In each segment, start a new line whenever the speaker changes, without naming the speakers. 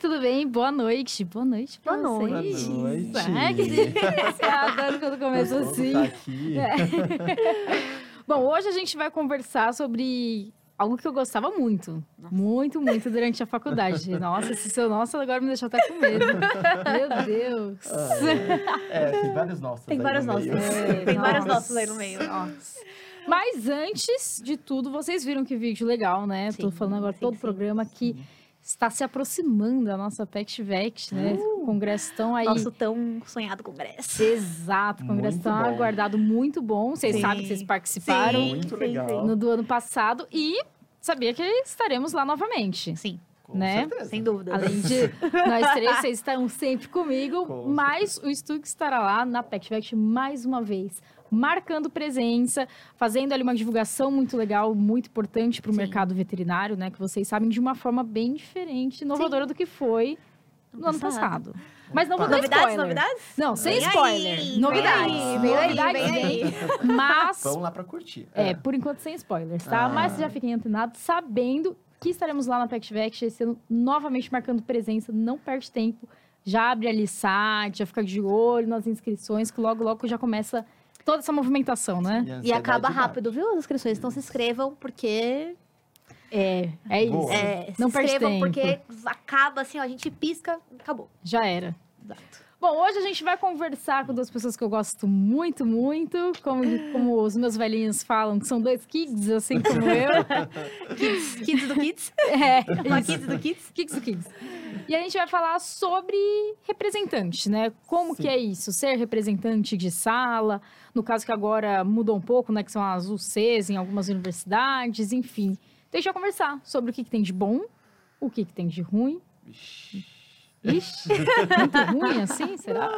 Tudo bem? Boa noite. Boa noite pra
Boa
vocês.
noite.
Boa noite.
Ah, que delícia. Adoro quando começa assim.
tá aqui.
É. Bom, hoje a gente vai conversar sobre algo que eu gostava muito. Muito, muito durante a faculdade. Nossa, esse seu nossa agora me deixou até com medo. Meu Deus.
É, tem vários nossos
Tem vários
no
nossos.
É,
Tem vários
nossa.
nossos aí no meio.
Nossa. Mas antes de tudo, vocês viram que vídeo legal, né? Tô
Sim,
falando agora
sim,
todo o programa que está se aproximando a nossa PactVect, né?
Uh!
Congresso tão aí.
Nosso tão sonhado congresso.
Exato, o congresso
Muito
tão
bom.
aguardado, muito bom. Vocês
Sim.
sabem que vocês participaram
Sim,
Muito
sim,
legal.
no do ano passado e sabia que estaremos lá novamente.
Sim,
Com
né?
certeza.
sem dúvida.
Além de nós três, vocês estarão sempre comigo,
Com
mas o Stug estará lá na PactVect mais uma vez, marcando presença, fazendo ali uma divulgação muito legal, muito importante para o
Sim.
mercado veterinário, né? Que vocês sabem de uma forma bem diferente, inovadora do que foi no ano passado. Mas não vou dar
Novidades,
spoiler.
novidades?
Não, sem
Vem
spoiler.
aí,
novidades.
vem aí, vem aí,
novidades
vem aí.
Mas
Vamos lá pra curtir.
é, por enquanto sem spoilers, tá?
Ah.
Mas já fiquem antenados, sabendo que estaremos lá na PactVect esse ano, novamente marcando presença. Não perde tempo. Já abre ali site, já fica de olho nas inscrições, que logo, logo já começa toda essa movimentação, né?
E acaba
bate.
rápido, viu? As inscrições. Então se inscrevam, porque.
É, é isso.
Boa.
É, se
Não perde
inscrevam, porque acaba assim, ó, a gente pisca, acabou.
Já era.
Exato.
Bom, hoje a gente vai conversar com duas pessoas que eu gosto muito, muito. Como, como os meus velhinhos falam, que são dois kids, assim como eu.
Kids, kids do Kids.
É,
Uma. Kids do Kids.
Kids do Kids. E a gente vai falar sobre representante, né? Como
Sim.
que é isso? Ser representante de sala, no caso que agora mudou um pouco, né? Que são as UCs em algumas universidades, enfim. Deixa eu conversar sobre o que, que tem de bom, o que, que tem de ruim.
Ixi,
Ixi, muito ruim assim? Será?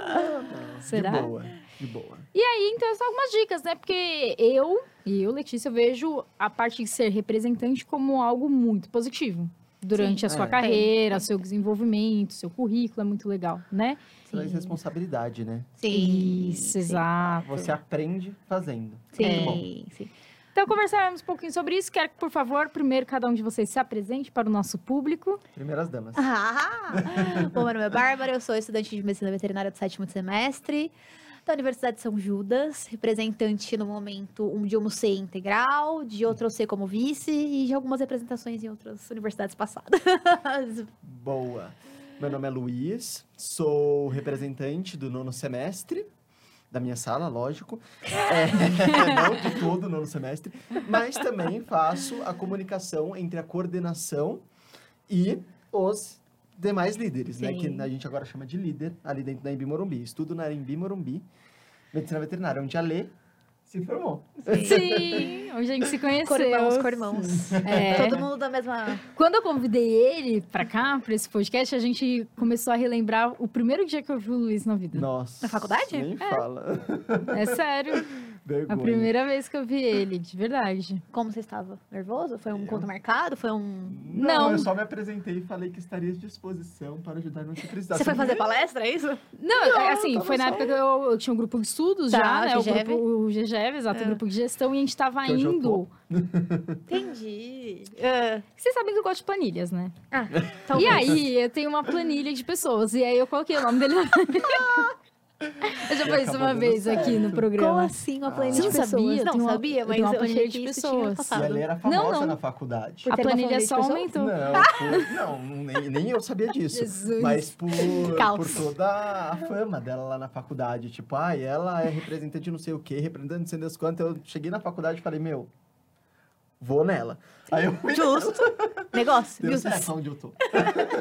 Será?
De boa, de boa.
E aí, então, são algumas dicas, né? Porque eu, e eu, Letícia, eu vejo a parte de ser representante como algo muito positivo. Durante
Sim.
a sua
É.
carreira, seu desenvolvimento, seu currículo, é muito legal, né?
Traz responsabilidade, né?
Sim.
Isso,
sim.
exato.
Você aprende fazendo. Muito bom.
Sim, sim.
Então, conversaremos um pouquinho sobre isso. Quero que, por favor, primeiro cada um de vocês se apresente para o nosso público.
Primeiras damas.
Ah! Bom, meu nome é Bárbara, eu sou estudante de medicina veterinária do sétimo semestre da Universidade de São Judas, representante no momento um de um C integral, de outro C como vice e de algumas representações em outras universidades passadas.
Boa. Meu nome é Luiz, sou representante do nono semestre, da minha sala, lógico. É, não de todo nono semestre, mas também faço a comunicação entre a coordenação e os demais líderes, né?
Sim.
Que a gente agora chama de líder, ali dentro da Embi Morumbi. Estudo na Embi Morumbi, medicina veterinária, onde a Lê se formou.
Sim, onde a gente se conheceu.
Cormãos, cormãos.
É.
Todo mundo da mesma.
Quando eu convidei ele para cá, para esse podcast, a gente começou a relembrar o primeiro dia que eu vi o Luiz na vida.
Nossa.
Na faculdade?
Nem fala.
É sério.
Vergonha.
A primeira vez que eu vi ele, de verdade.
Como você estava? Nervoso? Foi um encontro marcado? Foi um.
Não,
Não.
eu só me apresentei e falei que estaria à disposição para ajudar no que precisasse.
Você foi fazer palestra, é isso?
Não, é assim, foi na
só-
época que eu, eu tinha um grupo de estudos
Tá,
já, né? O,
GGEV.
grupo, o exato,
É.
o grupo de gestão, e a gente tava
Que hoje eu
indo.
Entendi. É.
Vocês sabem que eu gosto de planilhas, né?
Ah,
E
talvez.
aí, eu tenho uma planilha de pessoas, e aí eu coloquei o nome dele Eu já falei isso uma vez aqui no
certo.
programa.
Como assim uma planilha
Você
de
não
pessoas?
sabia?
Não
uma-
sabia, mas eu achei que isso tinha
pessoas.
E
passado.
ela era famosa
não.
na faculdade.
Por
A planilha só aumentou.
Não, por- não, nem, nem eu sabia disso.
Jesus.
Mas por, por toda a fama dela lá na faculdade. Tipo, ah, ela é representante de não sei o quê, representante de não sei das quantas. Eu cheguei na faculdade e falei, meu, vou nela. Aí eu fui
Justo. Negócio.
Deu
Business.
certo onde eu tô.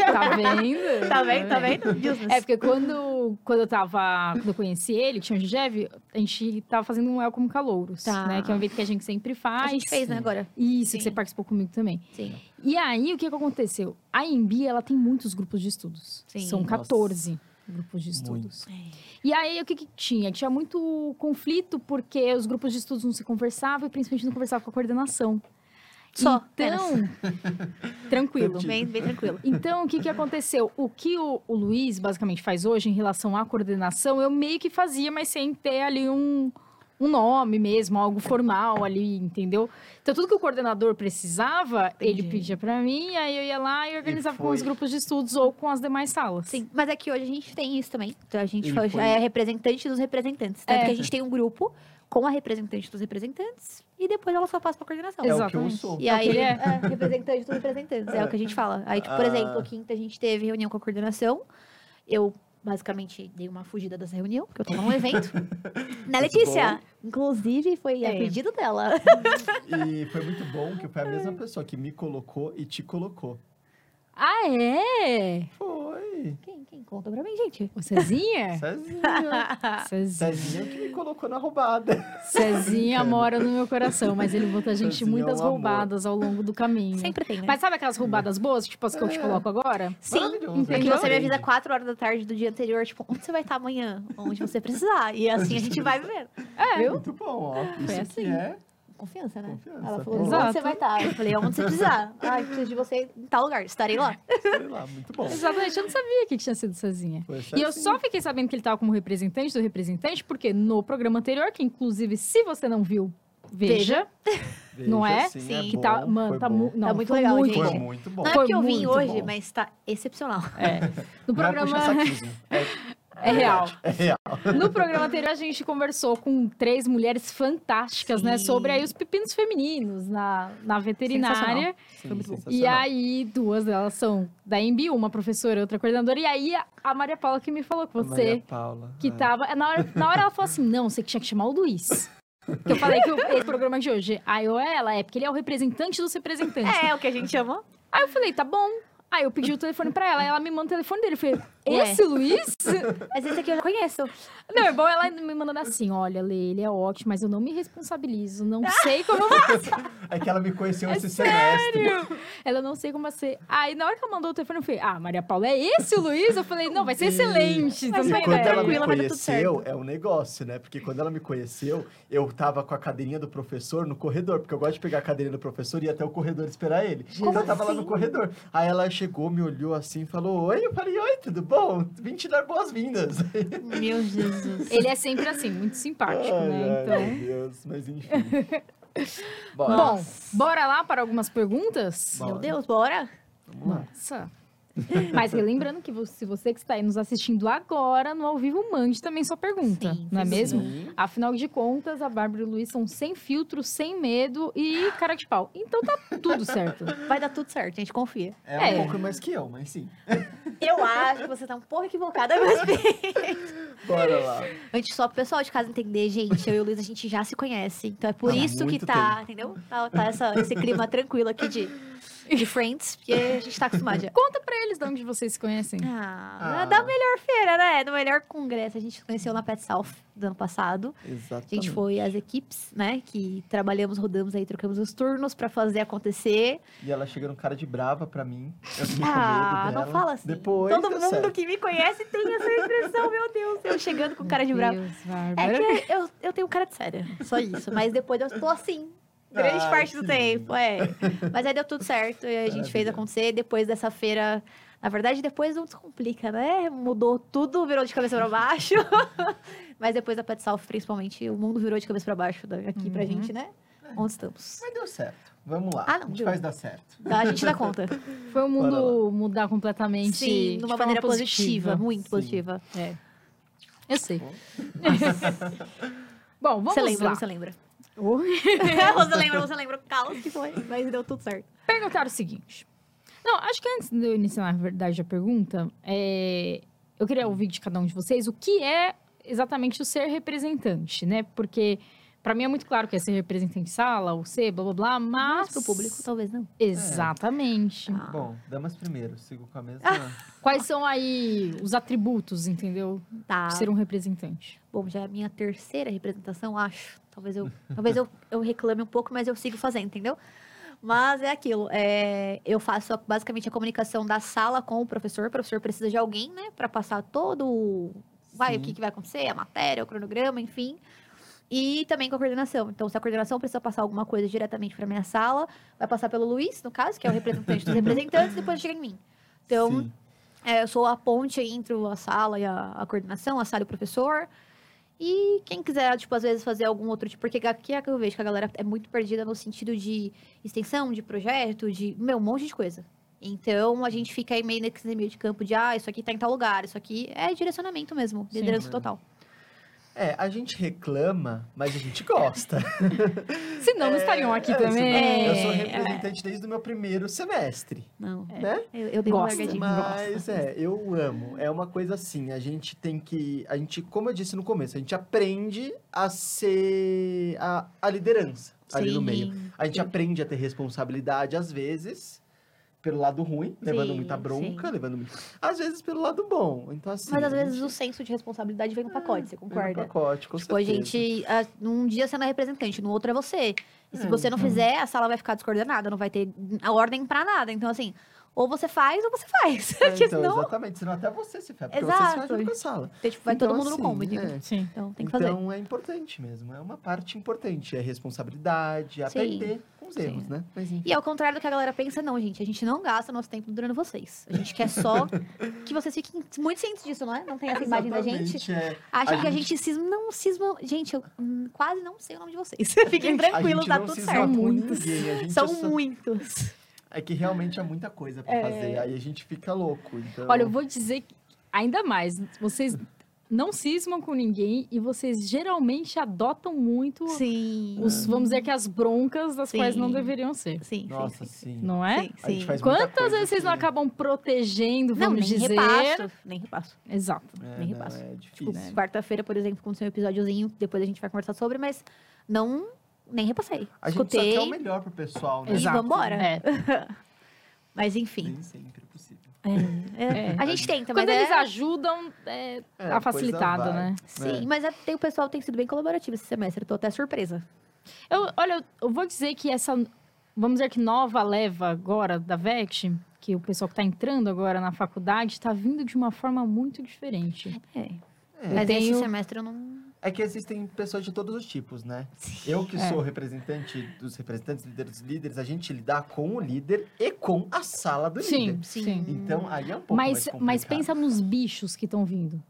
Tá vendo?
Tá vendo? Tá vendo? Business.
É, porque quando, quando eu tava. Quando eu conheci ele, tinha o GGEV, a gente tava fazendo um Welcome Calouros,
Tá.
né? Que é um evento que a gente sempre faz.
a gente fez, né, agora?
Isso,
Sim.
que você participou comigo também.
Sim.
E aí, o que, que aconteceu? A Embi, ela tem muitos grupos de estudos.
Sim.
São
Nossa.
14 grupos de
Muito.
estudos. E aí, o que, que tinha? Tinha muito conflito, porque os grupos de estudos não se conversavam e principalmente não conversavam com a coordenação.
Só,
Então, tranquilo.
Bem, bem tranquilo.
Então, o que, que aconteceu? O que o, o Luiz basicamente faz hoje em relação à coordenação, eu meio que fazia, mas sem ter ali um, um nome mesmo, algo formal ali, entendeu? Então, tudo que o coordenador precisava, ele
Entendi.
pedia pra mim, aí eu ia lá e organizava com os grupos de estudos ou com as demais salas.
Sim, mas é que hoje a gente tem isso também. Então a gente
E
foi-
foi-
é representante dos representantes. Tanto
É.
que a gente tem um grupo com a representante dos representantes e depois ela só passa pra coordenação.
É o que eu
Exatamente.
sou.
E
É
aí,
que ele
é.
é.
representante dos representantes, é o que a gente fala. Aí, tipo, por
Ah.
exemplo, quinta a gente teve reunião com a coordenação. Eu, basicamente, dei uma fugida dessa reunião, porque eu tava num evento. né,
Muito
Letícia? Inclusive, foi a
É.
pedido dela.
E foi muito bom que foi a mesma pessoa que me colocou e te colocou.
Ah, é?
Foi.
Quem, quem conta pra mim, gente?
O Cezinha?
Cezinha.
Cezinha.
Cezinha que me colocou na roubada.
Cezinha mora no meu coração, mas ele botou a gente
Cezinha é
muitas
um amor.
roubadas ao longo do caminho.
Sempre tem, né?
Mas sabe aquelas roubadas boas, tipo as que eu te
É.
coloco agora?
Sim, é que
entendeu?
você me avisa
Aprende.
4 horas da tarde do dia anterior, tipo, onde você vai estar amanhã? Onde você precisar. E assim a gente vai vivendo.
É.
Viu?
Muito bom, ó. Isso
assim.
que é.
Confiança, né?
Confiança.
Ela falou,
Exato.
onde você vai estar? Eu falei, onde você precisar. Ai, preciso de você em tal lugar. Estarei lá.
Sei lá, muito bom.
Exatamente, eu não sabia que tinha sido Cezinha.
Foi
E eu só fiquei sabendo que ele tava como representante do representante, porque no programa anterior, que inclusive, se você não viu, veja.
Veja,
não é?
sim, é
que tá, mano, tá, mu não,
Tá muito
foi
legal,
muito
gente.
Foi
bom.
muito bom.
Não é porque eu vim hoje,
bom.
mas tá excepcional.
É. No
é
programa.
É,
É real.
é real.
No programa anterior, a gente conversou com três mulheres fantásticas, né?
Sim.
Sobre aí os pepinos femininos na, na veterinária.
Sim,
muito bom.
E
sensacional.
aí, duas delas são da MBU, uma professora e outra coordenadora. E aí, a- Maria Paula que me falou que
A Maria
você,
Paula.
que
é.
tava... Na hora, na hora ela falou assim, não, você que tinha que chamar o Luiz. Que eu falei que o- esse programa de hoje, aí eu, é ela, é porque ele é o representante dos representantes.
É, o que a gente chama.
Aí eu falei, tá bom. Aí eu pedi o telefone pra ela, aí ela me manda o telefone dele. Eu falei,
Ué.
esse Luiz?
Mas esse aqui eu já conheço.
Não, é bom ela me mandando assim, olha, Lê, ele é ótimo, mas eu não me responsabilizo, não sei como eu vou
É que ela me conheceu
É
esse semestre.
Ela não sei como ser. Aí, na hora que ela mandou o telefone, eu falei, ah, Maria Paula, é esse o Luiz? Eu falei, não, vai ser excelente.
Mas
E
não tem
vai
quando ela me conheceu, é um negócio, né? Porque quando ela me conheceu, eu tava com a cadeirinha do professor no corredor, porque eu gosto de pegar a cadeirinha do professor e ir até o corredor esperar ele. então eu tava lá no corredor. Aí ela chegou, me olhou assim e falou: Oi, eu falei, oi, tudo bom? Vim te dar boas-vindas.
Meu Jesus.
Ele é sempre assim, muito simpático,
Ai,
né?
ai,
Então.
Meu Deus, mas enfim. Bora,
Bom, bora lá para algumas perguntas?
Bora.
Meu Deus, bora.
vamos lá.
Nossa. Mas lembrando que vo- se você que está aí nos assistindo agora, no ao vivo, mande também sua pergunta,
Sim,
não é
sim,
mesmo?
Sim.
Afinal de contas, a Bárbara e o Luiz são sem filtro, sem medo e cara de pau. Então tá tudo certo.
Vai dar tudo certo, a gente confia.
É um
É.
pouco mais que eu, mas sim.
Eu acho que você tá um pouco equivocada, mas
Bora lá.
Antes, só pro pessoal de casa entender, gente, eu e o Luiz, a gente já se conhece. Então é por
Há
isso que tá,
tempo.
entendeu? Tá, tá essa- esse clima tranquilo aqui de, de Friends, porque a gente tá acostumado já.
Conta pra eles de onde vocês se conhecem.
Ah,
Ah.
da melhor feira, né? Do melhor congresso. A gente se conheceu na Pet South do ano passado. A
Exatamente.
gente foi as equipes, né? Que trabalhamos, rodamos aí, trocamos os turnos pra fazer acontecer.
E ela chegando cara de brava pra mim. Eu fiquei com
Ah, não fala assim.
Depois
Todo mundo
certo.
que me conhece tem essa expressão, meu Deus. Eu chegando com cara de.
Deus,
É que eu, eu tenho cara de séria, só isso. Mas depois eu tô assim, grande
Ai,
parte do tempo,
lindo.
é. Mas aí deu tudo certo e a gente fez acontecer. Depois dessa feira, na verdade, depois não descomplica, né? Mudou tudo, virou de cabeça pra baixo. Mas depois da Pet South, principalmente, o mundo virou de cabeça pra baixo aqui pra
Uhum.
gente, né? Onde estamos.
Mas deu certo. Vamos lá.
Ah, não,
a gente
deu.
faz dar certo.
A gente dá conta.
Foi o mundo mudar completamente.
Sim,
de
uma
forma
maneira positiva, muito
Sim.
positiva.
É. Eu sei. Bom, vamos
você lembra,
lá.
você lembra. Você lembra, você lembra o caos que foi, mas deu tudo certo.
Perguntar o seguinte. Não, acho que antes de eu iniciar, na verdade, a pergunta, é, eu queria ouvir de cada um de vocês o que é exatamente o ser representante, né? Porque para mim é muito claro que é ser representante de sala, ou ser, blá blá blá, mas.
Mas pro público, talvez não.
Exatamente.
Ah.
Bom, damas primeiro. Sigo com a mesma.
Quais são aí os atributos, entendeu?
Tá.
De ser um representante?
Bom, já é a minha terceira representação, acho. Talvez eu, talvez eu, eu reclame um pouco, mas eu sigo fazendo, entendeu? Mas é aquilo. é, eu faço basicamente a comunicação da sala com o professor. O professor precisa de alguém, né? Para passar todo o. Vai,
Sim.
o que, que vai acontecer, a matéria, o cronograma, enfim. E também com a coordenação. Então, se a coordenação precisa passar alguma coisa diretamente para minha sala, vai passar pelo Luiz, no caso, que é o representante dos representantes, depois chega em mim. Então, é, eu sou a ponte entre a sala e a, a coordenação, a sala e o professor. E quem quiser, tipo, às vezes fazer algum outro tipo, porque aqui é que eu vejo que a galera é muito perdida no sentido de extensão, de projeto, de, meu, um monte de coisa. Então, a gente fica aí meio nesse meio de campo de, ah, isso aqui tá em tal lugar, isso aqui é direcionamento mesmo,
Sim.
liderança
É.
total.
É, a gente reclama, mas a gente gosta.
Senão não estariam aqui
É,
também.
mesmo. Eu sou
É.
representante desde o meu primeiro semestre,
Não,
né?
eu, eu dei uma
Gosta.
largadinha.
Mas é, eu amo. É uma coisa assim, a gente tem que. A gente, como eu disse no começo, a gente aprende a ser a, a liderança ali no meio. A gente
sim.
aprende a ter responsabilidade, às vezes, pelo lado ruim, levando
Sim,
muita bronca,
sim.
levando muito. Às vezes pelo lado bom. Então, assim.
Mas às
a
vezes
gente
o senso de responsabilidade vem no pacote, você
vem no
concorda?
pacote, com
Tipo, a
certeza.
gente. ah, Num dia você não é representante, no outro é você. E se
É,
você não fizer, a sala vai ficar descoordenada, não vai ter a ordem pra nada. Então, assim, ou você faz ou você faz.
É, então,
senão,
exatamente, senão até você se ferra. Porque você se ferra com a sala.
tipo, vai
Então,
todo mundo
assim,
no combo,
é.
Sim.
Então tem que fazer.
Então é importante mesmo, é uma parte importante, é responsabilidade, aprender com os
Sim.
erros, né? Mas enfim.
E ao contrário do que a galera pensa, não, gente. A gente não gasta nosso tempo durando vocês. A gente quer só que vocês fiquem muito cientes disso, não é? Não tem essa imagem da gente.
É.
Acham
A
que a
gente-
gente cisma. Não, cisma. Gente, eu hum, quase não sei o nome de vocês. Fiquem tranquilos,
gente
tá tudo certo.
Muitos.
gente
São muitos.
É que realmente é muita coisa pra
É.
fazer, aí a gente fica louco. Então...
Olha, eu vou dizer que, ainda mais, vocês não cismam com ninguém e vocês geralmente adotam muito
Sim.
os, vamos dizer que as broncas das quais não
Sim.
deveriam ser.
Sim,
Nossa,
sim, sim.
sim.
Não é?
Sim, sim.
Quantas vezes vocês não
que-
acabam protegendo,
Não,
vamos
nem
dizer?
repasso. Nem repasso.
Exato.
É,
nem
não,
repasso.
é
Tipo,
difícil.
quarta-feira, por exemplo, aconteceu um episódiozinho, depois a gente vai conversar sobre, mas não. Nem repassei.
A gente só
Escutei.
quer o melhor pro pessoal, né?
E
Exato.
vambora.
É.
Mas enfim.
Nem sempre é possível.
É,
É.
A gente tenta,
Quando
mas
eles
é...
ajudam, é,
É,
tá
coisa
facilitado,
vai.
né?
Sim,
É.
mas é- tem, o pessoal tem sido bem colaborativo esse semestre. Eu tô até surpresa.
Eu, olha, eu- eu vou dizer que essa, vamos dizer que nova leva agora da VET, que o pessoal que tá entrando agora na faculdade, tá vindo de uma forma muito diferente.
É.
É.
Mas esse
tenho-
semestre eu não.
É que existem pessoas de todos os tipos, né? Eu que sou representante dos representantes, líderes dos líderes, a gente lidar com o líder e com a sala do
Sim,
líder.
sim.
Então, aí é um pouco
Mas,
mais complicado.
mas pensa nos bichos que estão vindo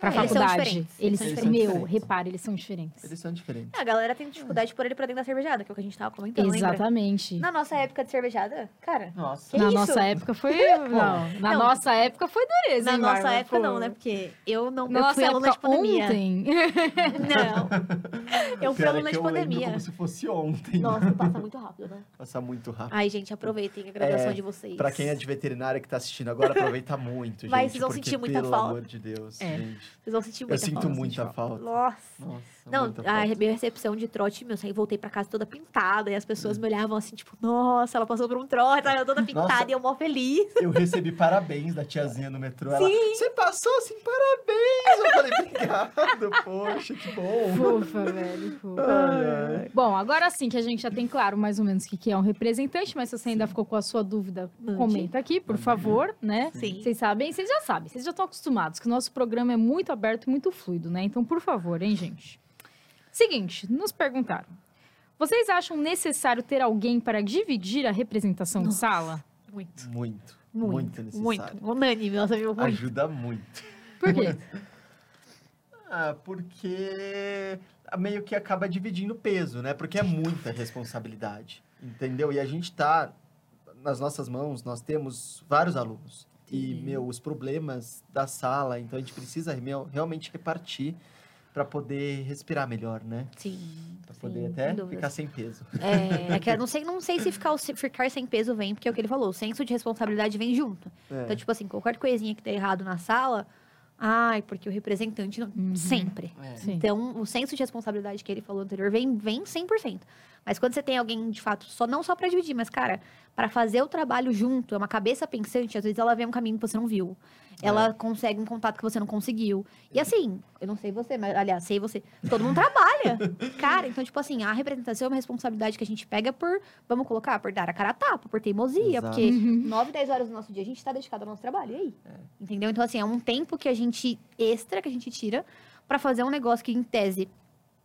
pra
É, eles são
faculdade.
diferentes,
Eles,
eles
são
meu, repare, eles são diferentes.
Eles são diferentes.
A galera tem dificuldade de pôr ele pra dentro da cervejada, que é o que a gente tava comentando, lembra?
Exatamente.
Na nossa época de cervejada, cara.
Nossa.
Que
na
isso?
nossa época foi. Não, na
Não.
nossa época foi dureza.
Na
hein,
nossa
Bárbara?
época
Pô.
não, né? Porque eu não
Na
eu
nossa
fui aluna de pandemia.
ontem.
Não. Eu fui
é
aluna de
eu
pandemia.
como se fosse ontem.
Nossa, passa muito rápido, né?
Passa muito rápido.
Ai, gente, aproveitem a graduação
É,
de vocês.
Pra quem é de veterinária que tá assistindo agora, aproveita muito, gente.
Vai, vocês vão sentir muita
pelo
falta.
amor de Deus,
É.
gente.
Vocês vão sentir
Eu
muita
sinto
falta.
muita falta.
Nossa.
Nossa,
Não, a minha recepção de trote, meu, eu voltei pra casa toda pintada e as pessoas me olhavam assim, tipo, nossa, ela passou por um trote, ela toda pintada
Nossa.
e eu mó feliz.
Eu recebi parabéns da tiazinha no metrô. Ela, você passou assim, parabéns! Eu falei, obrigado, poxa, que bom.
Fofa, velho. Fofa.
Ai, ai.
Bom, agora sim que a gente já tem claro mais ou menos o que que é um representante, mas se você ainda ficou com a sua dúvida,
Mande.
comenta aqui, por favor, né?
Sim.
Vocês sabem, vocês já sabem, vocês já estão acostumados que o nosso programa é muito aberto e muito fluido, né? Então, por favor, hein, gente? Seguinte, nos perguntaram. Vocês acham necessário ter alguém para dividir a representação de
Nossa.
sala?
Muito.
Muito,
Muito.
muito necessário.
Muito. Unânime, nossa, viu? Muito.
Ajuda muito.
Por quê?
Ah, porque meio que acaba dividindo peso, né? Porque é muita responsabilidade, entendeu? E a gente tá nas nossas mãos, nós temos vários alunos. E, meu, os problemas da sala, então a gente precisa meu, realmente repartir para poder respirar melhor, né?
Sim.
Para
sim,
poder
sem
até ficar sem peso.
É, é que eu não sei, não sei se ficar, se ficar sem peso vem, porque é o que ele falou, o senso de responsabilidade vem junto.
É.
Então, tipo assim, qualquer coisinha que der errado na sala, ai, porque o representante não.
Uhum.
Sempre.
É.
Sim.
Então, o senso de responsabilidade que ele falou anterior vem, vem 100%. Mas quando você tem alguém, de fato, só não só pra dividir, mas, cara, para fazer o trabalho junto, é uma cabeça pensante, às vezes ela vê um caminho que você não viu. Ela consegue um contato que você não conseguiu. E assim, eu não sei você, mas, aliás, sei você, todo mundo trabalha. Cara, então, tipo assim, a representação é uma responsabilidade que a gente pega por, vamos colocar, por dar a cara a tapa, por teimosia,
Exato.
porque
Uhum.
9, 10 horas do nosso dia a gente tá dedicado ao nosso trabalho. E aí? Entendeu? Então, assim, é um tempo que a gente extra que a gente tira pra fazer um negócio que, em tese,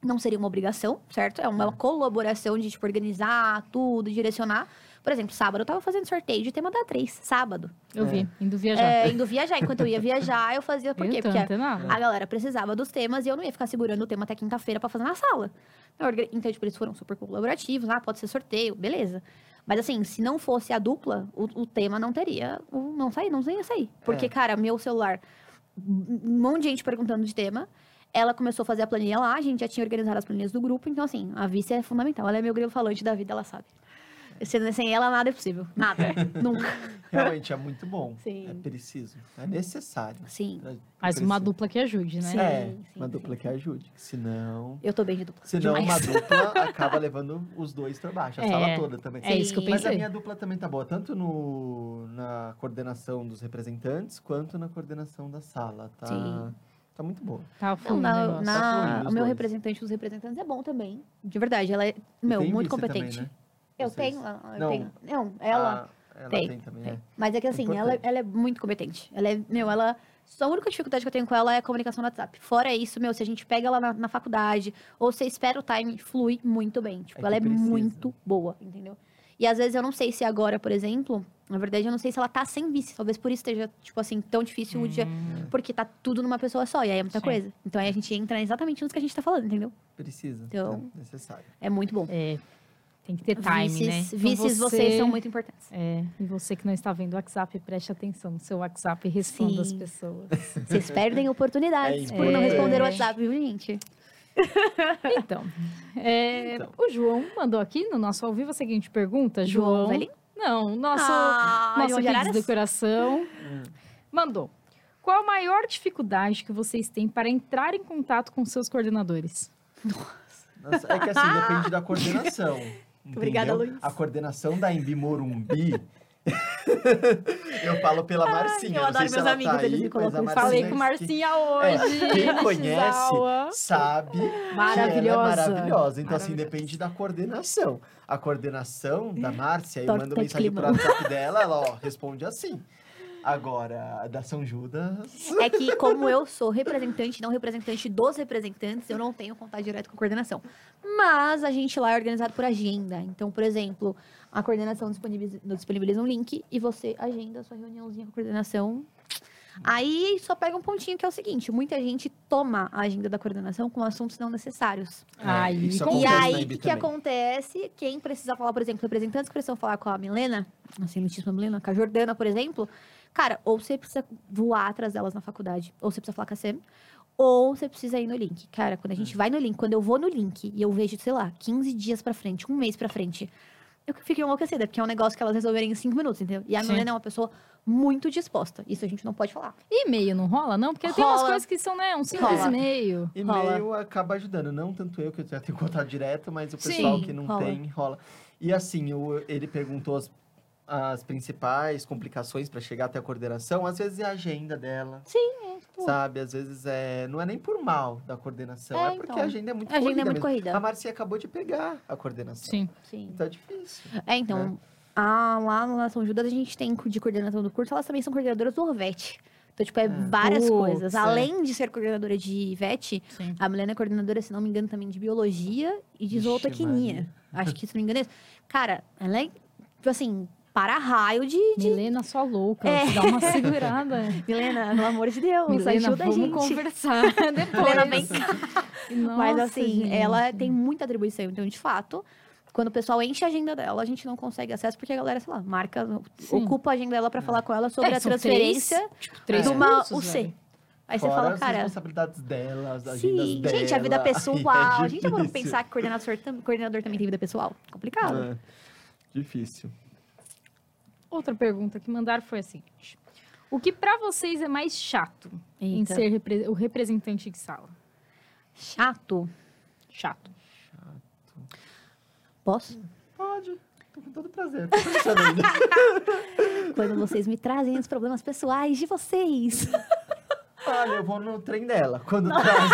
não seria uma obrigação, certo? É uma colaboração de, tipo, organizar tudo, direcionar. Por exemplo, sábado eu tava fazendo sorteio de tema da atriz, sábado.
Eu
É.
vi, indo viajar.
É, indo viajar. Enquanto eu ia viajar, eu fazia por
Eu
quê? Porque a galera precisava dos temas e eu não ia ficar segurando o tema até quinta-feira pra fazer na sala. Então, tipo, eles foram super colaborativos. Ah, pode ser sorteio, beleza. Mas assim, se não fosse a dupla, o, o tema não teria, não sair, não ia sair. Porque,
É.
cara, meu celular, um monte de gente perguntando de tema. Ela começou a fazer a planilha lá, a gente já tinha organizado as planilhas do grupo, então assim, a vice é fundamental. Ela é meu grilo falante da vida, ela sabe. Sem, sem ela, nada é possível. Nada. Nunca.
Realmente é muito bom.
Sim.
É preciso. É necessário.
Sim.
Pra-
Mas uma dupla que ajude, né?
Sim,
É,
sim,
uma
sim,
dupla
sim.
que ajude. Senão.
Eu tô bem de dupla.
Senão uma
demais.
dupla acaba levando os dois pra baixo, a
É,
sala toda também.
É isso que eu
Sim.
Mas a
pensei.
minha dupla também tá boa, tanto no, na coordenação dos representantes, quanto na coordenação da sala. Tá,
Sim.
tá muito boa.
Tá
Não,
fluindo o
na, na-
Tá
o meu
dois.
representante dos representantes é bom também. De verdade, ela é, meu, muito
vice também,
competente.
né?
Eu
Vocês?
tenho, eu
Não.
tenho. Não, ela.
Ah, ela
tem,
tem, também,
tem.
é.
Mas é que assim, ela, ela é muito competente. Ela é, meu, ela. Só a única dificuldade que eu tenho com ela é a comunicação no WhatsApp. Fora isso, meu, se a gente pega ela na, na faculdade, ou você espera o time, flui muito bem. Tipo,
É
ela é
precisa.
muito boa, entendeu? E às vezes eu não sei se agora, por exemplo, na verdade eu não sei se ela tá sem vice. Talvez por isso esteja, tipo assim, tão difícil o dia.
Hum.
Porque tá tudo numa pessoa só, e aí é muita
Sim.
coisa. Então aí a gente entra exatamente nisso que a gente tá falando, entendeu?
Precisa.
Então-
É necessário.
É muito bom.
É, tem que ter time,
vices,
né? Então
vices,
você-
vocês são muito importantes.
É, e você que não está vendo o WhatsApp, preste atenção no seu WhatsApp e responda as
Sim.
pessoas.
Vocês perdem oportunidades
É
por não responder o. WhatsApp, viu, gente?
Então, é,
Então.
o João mandou aqui no nosso ao vivo a seguinte pergunta.
João
João, não, nosso,
Ah,
nosso
João Araras?
do coração,
Hum.
mandou. Qual a maior dificuldade que vocês têm para entrar em contato com seus coordenadores?
Nossa, é que assim, depende da coordenação.
Obrigada,
entendeu?
Luiz.
A coordenação da Embi Morumbi. eu falo pela Marcinha.
eu
não
adoro
se
meus amigos,
tá
eles
aí,
me colocam
Marcinha
Falei
que-
com Marcinha
É,
hoje.
quem
na
conhece sabe
Maravilhosa.
é maravilhosa. Então, assim, depende da coordenação. A coordenação da Márcia, manda
de
mensagem pro
climão.
WhatsApp dela, ela ó, responde assim. Agora, da São Judas.
É que, como eu sou representante, não representante dos representantes, eu não tenho contato direto com a coordenação. Mas a gente lá é organizado por agenda. Então, por exemplo, a coordenação disponibiliza, disponibiliza um link e você agenda a sua reuniãozinha com a coordenação. Aí só pega um pontinho que é o seguinte: muita gente toma a agenda da coordenação com assuntos não necessários.
Aí,
É, isso
com-
E aí, o que, que acontece? Quem precisa falar, por exemplo, representantes que precisam falar com a Milena, a excelentíssima Milena, com a Jordana, por exemplo, cara, ou você precisa voar atrás delas na faculdade, ou você precisa falar com a Sam, ou você precisa ir no link. Cara, quando a gente vai no link, quando eu vou no link e eu vejo, sei lá, 15 dias pra frente, um mês pra frente, eu fico enlouquecida, porque é um negócio que elas resolverem em 5 minutos, entendeu? E a
Sim.
Milena é uma pessoa muito disposta. Isso a gente não pode falar.
E-mail não rola, não? Porque tem umas
Rola.
coisas que são, né, um simples
Rola.
e-mail.
E-mail acaba ajudando. Não tanto eu, que eu já tenho contato direto, mas o pessoal
Sim,
que não
rola.
tem, rola. E assim, o- ele perguntou as, as principais complicações para chegar até a coordenação. Às vezes é a agenda dela.
Sim, é, tipo,
Sabe? Às vezes é, não é nem por mal da coordenação,
É,
é, porque
então.
a agenda é muito
A agenda
corrida
é muito
mesmo.
corrida.
A Marcia acabou de pegar a coordenação.
Sim.
Sim.
Então é difícil.
É, então, a- lá no São Judas a gente tem de coordenação do curso, elas também são coordenadoras do Orvet. Então, tipo, é várias
Putz,
coisas.
é.
Além de ser coordenadora de VET,
Sim.
a Milena é coordenadora, se não me engano, também de biologia e de zootecnia. Acho que, se não me engano, é isso. Cara, ela é, tipo assim, para raio de... de...
Milena, só louca.
É.
Dá uma segurada.
Milena, pelo amor de Deus,
Milena,
ajuda a
vamos
gente.
conversar depois.
Milena, vem cá. Mas
Nossa,
assim,
gente.
ela tem muita atribuição. Então, de fato, quando o pessoal enche a agenda dela, a gente não consegue acesso porque a galera, sei lá, marca,
Sim.
ocupa a agenda dela pra falar com ela sobre
É,
a transferência
Três, tipo, três
de uma
cursos,
UC.
velho.
Aí você
Fora
fala,
as
cara.
responsabilidades dela, as agendas
Sim,
dela.
gente, a vida pessoal.
é
a gente já parou pra
difícil.
pensar que coordenador, coordenador também tem vida pessoal? Complicado.
É, difícil.
Outra pergunta que mandaram foi a seguinte. O que pra vocês é mais chato em
Eita.
ser repre- o representante de sala?
Chato.
Chato.
Posso?
Pode. Tô com todo prazer. Tô.
Quando vocês me trazem os problemas pessoais de vocês.
Olha, eu vou no trem dela. Quando traz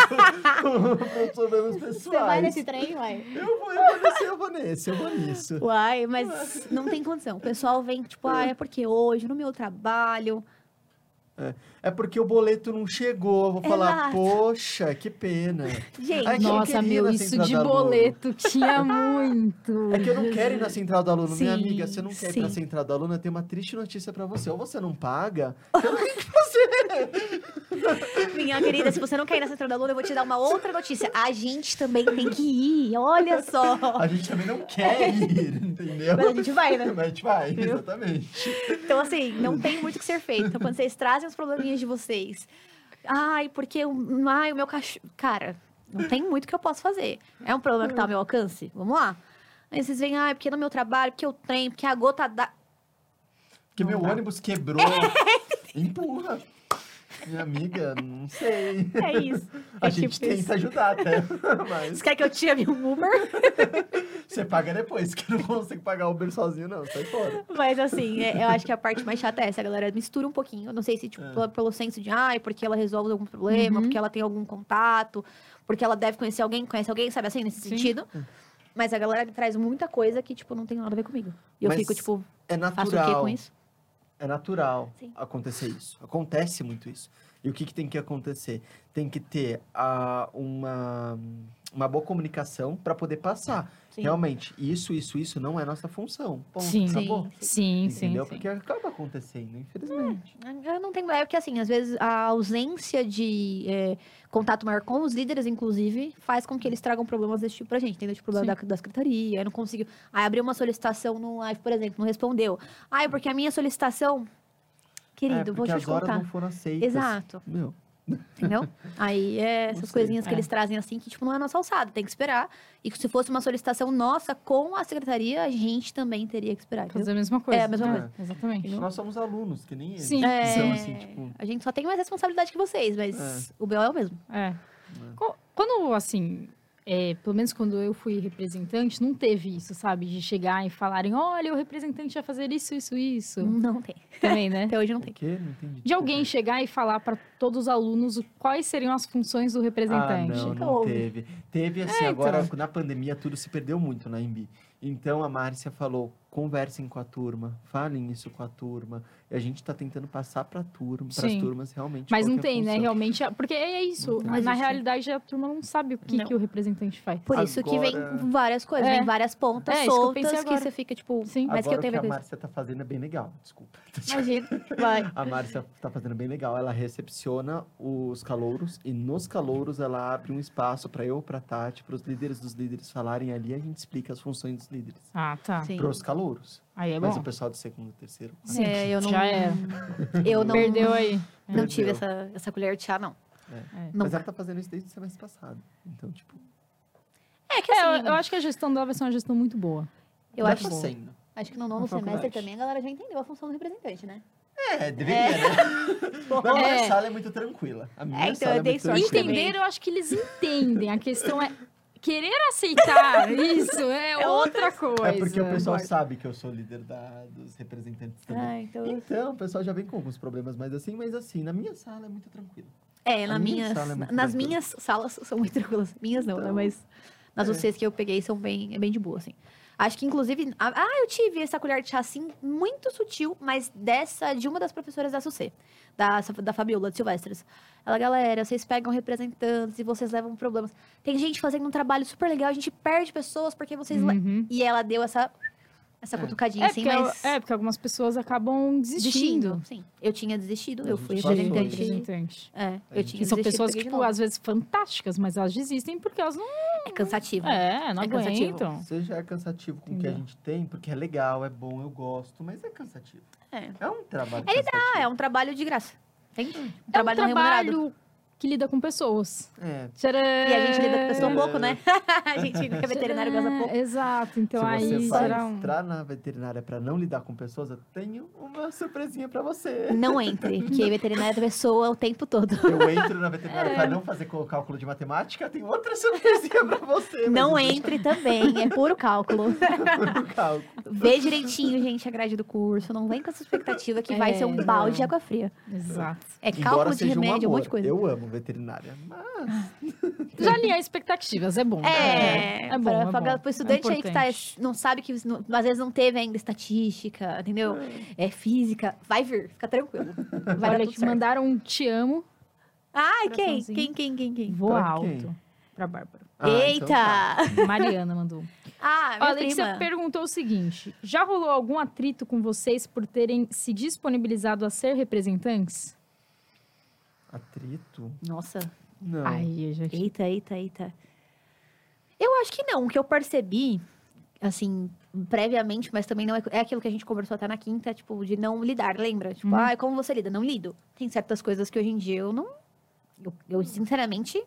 os problemas pessoais.
trem, uai?
Eu vou, eu vou nesse, eu vou nesse, eu vou nisso.
Uai, mas não tem condição. O pessoal vem, tipo, ah, é porque hoje, no meu trabalho.
É porque o boleto não chegou. Eu vou falar,
Exato.
poxa, que pena.
Gente,
Ai,
Nossa, meu,
na
isso de boleto tinha muito.
É que eu não quero ir na central do aluno. Minha
Sim,
amiga, você não quer ir pra
sim.
central do aluno, eu tenho uma triste notícia pra você. Ou você não paga, eu não tenho que fazer.
minha querida, se você não quer ir na central da Luna, eu vou te dar uma outra notícia. A gente também tem que ir, olha só.
A gente também não quer ir, entendeu?
Mas a gente vai, né?
Mas a gente vai, exatamente.
Então, assim, não tem muito o que ser feito. Então, quando vocês trazem os probleminhas de vocês, ai, porque o, ai, o meu cachorro. Cara, não tem muito que eu posso fazer. É um problema que tá ao meu alcance? Vamos lá. Aí vocês vêm, ai, porque no meu trabalho, porque eu tenho, porque a gota da.
Porque meu
dá.
ônibus quebrou. Empurra. Minha amiga, não sei.
É isso.
A
É
gente
tipo
tenta
isso.
ajudar até, mas
Você quer que eu te chame um Uber?
você paga depois, que eu não consigo pagar o Uber sozinho, não. Sai fora.
Mas assim, é- eu acho que a parte mais chata é essa, a galera mistura um pouquinho. Eu não sei se, tipo,
É.
pelo, pelo senso de, ai, porque ela resolve algum problema,
Uhum.
porque ela tem algum contato, porque ela deve conhecer alguém, conhece alguém, sabe assim, nesse
Sim.
sentido. Mas a galera me traz muita coisa que, tipo, não tem nada a ver comigo. E eu
Mas
fico, tipo,
É
faço o quê
natural.
com isso?
É natural
Sim.
acontecer isso. Acontece muito isso. E o que, que tem que acontecer? Tem que ter ah, uma, uma boa comunicação para poder passar.
Sim.
Realmente, isso, isso, isso não é nossa função. Ponto,
Sim.
acabou.
Sim, sim,
Entendeu?
sim.
Porque acaba acontecendo, infelizmente.
Eu não tenho. É porque, assim, às vezes a ausência de é, contato maior com os líderes, inclusive, faz com que eles tragam problemas desse tipo pra gente. Entendeu? Tipo, problema da, da secretaria, eu não consigo. Aí abriu uma solicitação no live, por exemplo, não respondeu. Ai, porque a minha solicitação. Querido,
é,
vou te
as horas
contar.
não foram aceitas.
Exato.
Meu,
Entendeu? Aí é essas
sei.
coisinhas que
É.
eles trazem assim que, tipo, não é nossa alçada, tem que esperar. E que se fosse uma solicitação nossa com a secretaria, a gente também teria que esperar. entendeu?
Fazer a mesma coisa.
É, a mesma
coisa.
Exatamente.
nós somos alunos, que nem eles.
Sim.
É,
São assim, tipo...
A gente só tem mais responsabilidade que vocês, mas o BO é o mesmo.
É. Quando, assim, é, pelo menos quando eu fui representante, não teve isso, sabe? De chegar e falarem, olha, o representante vai fazer isso, isso, isso.
Não tem.
Também, né?
Até hoje não
O
tem.
quê? Não entendi.
De alguém chegar e falar para todos os alunos quais seriam as funções do representante.
Ah, não, não teve. Teve, assim,
É,
agora,
então.
na pandemia, tudo se perdeu muito na Embi. Então, a Márcia falou, conversem com a turma, falem isso com a turma. E a gente tá tentando passar pra turma, pras
Sim.
turmas, realmente.
Mas não
que é
tem, né?
função.
Realmente, porque é isso. Na realidade, a turma não sabe o que, que o representante faz.
Por isso que vem
Agora-
várias coisas,
É.
vem várias pontas
É, que
soltas que,
agora.
você fica, tipo,
Sim.
mas que
Agora
eu tenho a ver
a. Márcia tá fazendo é bem legal, desculpa.
Imagina. Vai.
A Márcia tá fazendo bem legal. Ela recepciona os calouros e nos calouros ela abre um espaço pra eu, pra Tati, pros líderes dos líderes falarem ali. A gente explica as funções dos líderes.
Ah, tá.
Sim.
Pros calouros.
Aí é
Mas
bom.
o pessoal do segundo e terceiro.
Sim,
É, eu não,
já era.
Eu não,
Perdeu aí.
não tive
Perdeu.
essa, essa colher de chá, não.
É.
Não.
Mas ela tá fazendo isso desde o semestre passado. Então, tipo,
É que
É,
assim,
eu, eu acho que a gestão dela vai ser uma gestão muito boa.
eu
tá
acho,
sendo.
acho que no nono semestre também a galera já entendeu a função do representante, né?
É, deveria, né? Na minha
É.
sala é muito tranquila. A minha
É, então,
sala
eu
é
dei
muito
sorte.
Entender, eu acho que eles entendem. A questão é querer aceitar isso é,
É
outra coisa.
É porque o pessoal sabe que eu sou líder da, dos representantes também.
Ah, então...
Então, o pessoal já vem com alguns problemas mais assim, mas assim, na minha sala é muito tranquilo.
É, na
minha
minhas,
é
nas
tranquila.
minhas salas são muito tranquilas. Minhas não, né?
Então,
Mas nas
é.
UCs que eu peguei são bem, é bem de boa, assim. Acho que, inclusive... Ah, ah, eu tive essa colher de chá, assim, muito sutil, mas dessa, de uma das professoras da SUC, da, da Fabiola, de Silvestres. Ela, galera, vocês pegam representantes e vocês levam problemas. Tem gente fazendo um trabalho super legal, a gente perde pessoas porque vocês...
Uhum.
E ela deu essa... Essa
É.
cutucadinha,
É,
assim,
porque,
mas...
é, porque algumas pessoas acabam desistindo.
Desistindo. Sim, eu tinha desistido, eu fui representante.
representante.
É, eu tinha
E são
desistido,
pessoas, tipo, às vezes fantásticas, mas elas desistem porque elas não.
É cansativo.
É, não
É cansativo.
aguentam.
Seja é cansativo com o que a gente tem, porque é legal, é bom, eu gosto, mas é cansativo.
É.
É um trabalho
Ele
cansativo.
Ah, é um trabalho de graça. Entende? Um
É um
trabalho remunerado.
Que lida com pessoas.
É.
Tcharam!
E a gente lida com pessoa
É.
pouco, né? a gente que é veterinário gosta pouco.
Exato, então
Se
aí
você vai
será um...
entrar na veterinária pra não lidar com pessoas, eu tenho uma surpresinha pra você.
Não entre, porque veterinário é pessoa o tempo todo.
Eu entro na veterinária
É.
pra não fazer cálculo de matemática, tem outra surpresinha pra você.
Não entre também, é puro cálculo.
é por cálculo.
Vê direitinho, gente, a grade do curso. Não vem com essa expectativa que vai
É,
ser um balde de água fria.
Exato.
É
Embora
cálculo de
um
remédio, um
amor.
monte de coisa.
Eu amo veterinária. Mas
Já alinhar expectativas, é bom.
É,
é bom.
pra,
é bom.
pro estudante
É
aí que tá, não sabe que não- às vezes não teve ainda estatística, entendeu? É física, vai vir, fica tranquilo. Vai
Olha,
tudo
te
certo.
mandaram um te amo,
Ai, quem? Quem, quem, quem, quem?
voa
Pra
alto.
quem?
Pra Bárbara.
Ah, então
Eita!
tá.
Mariana mandou.
Ah, minha
Olha,
prima.
você perguntou o seguinte: já rolou algum atrito com vocês por terem se disponibilizado a ser representantes?
Atrito?
Nossa,
Não.
Ai, eu já.
eita, eita, eita. Eu acho que não. O que eu percebi, assim, previamente, mas também não é, é aquilo que a gente conversou até na quinta, tipo, de não lidar, lembra? Tipo,
Uhum.
ah, como você lida? Não lido. Tem certas coisas que hoje em dia eu não. Eu, eu, sinceramente,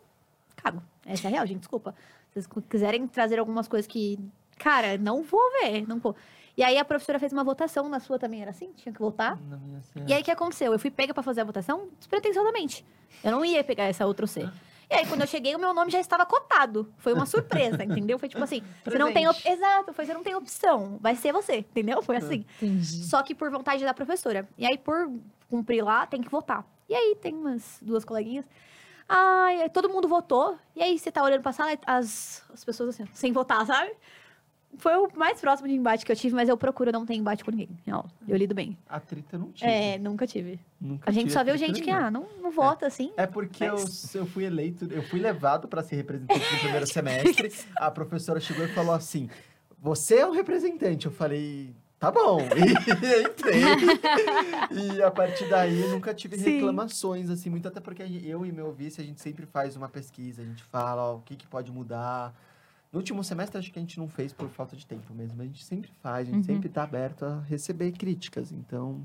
cago. Essa é a real, gente, desculpa. Se vocês quiserem trazer algumas coisas que. Cara, não vou ver, não vou. E aí a professora fez uma votação, na sua também era assim? Tinha que votar?
Minha
E aí o que aconteceu? Eu fui pega pra fazer a votação despretensiosamente. Eu não ia pegar essa outra C. E aí, quando eu cheguei, o meu nome já estava cotado. Foi uma surpresa, entendeu? Foi tipo assim, você não tem... op-
Presente.
Exato, foi, você não tem opção. Vai ser você, entendeu? Foi assim.
Entendi.
Só que por vontade da professora. E aí, por cumprir lá, tem que votar. E aí, tem umas duas coleguinhas. Ai, todo mundo votou. E aí, você tá olhando pra sala, as, as pessoas assim, sem votar, sabe? Foi o mais próximo de embate que eu tive, mas eu procuro não ter embate com ninguém. Não, eu lido bem.
Atrito eu não tive.
É, nunca tive.
Nunca
A gente só viu gente que, ah, não, não vota assim.
É porque eu,
Mas-
eu fui eleito, eu fui levado para ser representante no primeiro semestre. A professora chegou e falou assim: Você é um representante. Eu falei, tá bom. E entrei. E a partir daí eu nunca tive
Sim.
reclamações, assim, muito até porque eu e meu vice, a gente sempre faz uma pesquisa, a gente fala ó, o que, que pode mudar. No último semestre, acho que a gente não fez por falta de tempo mesmo. A gente sempre faz, a gente
Uhum.
sempre tá aberto a receber críticas. Então,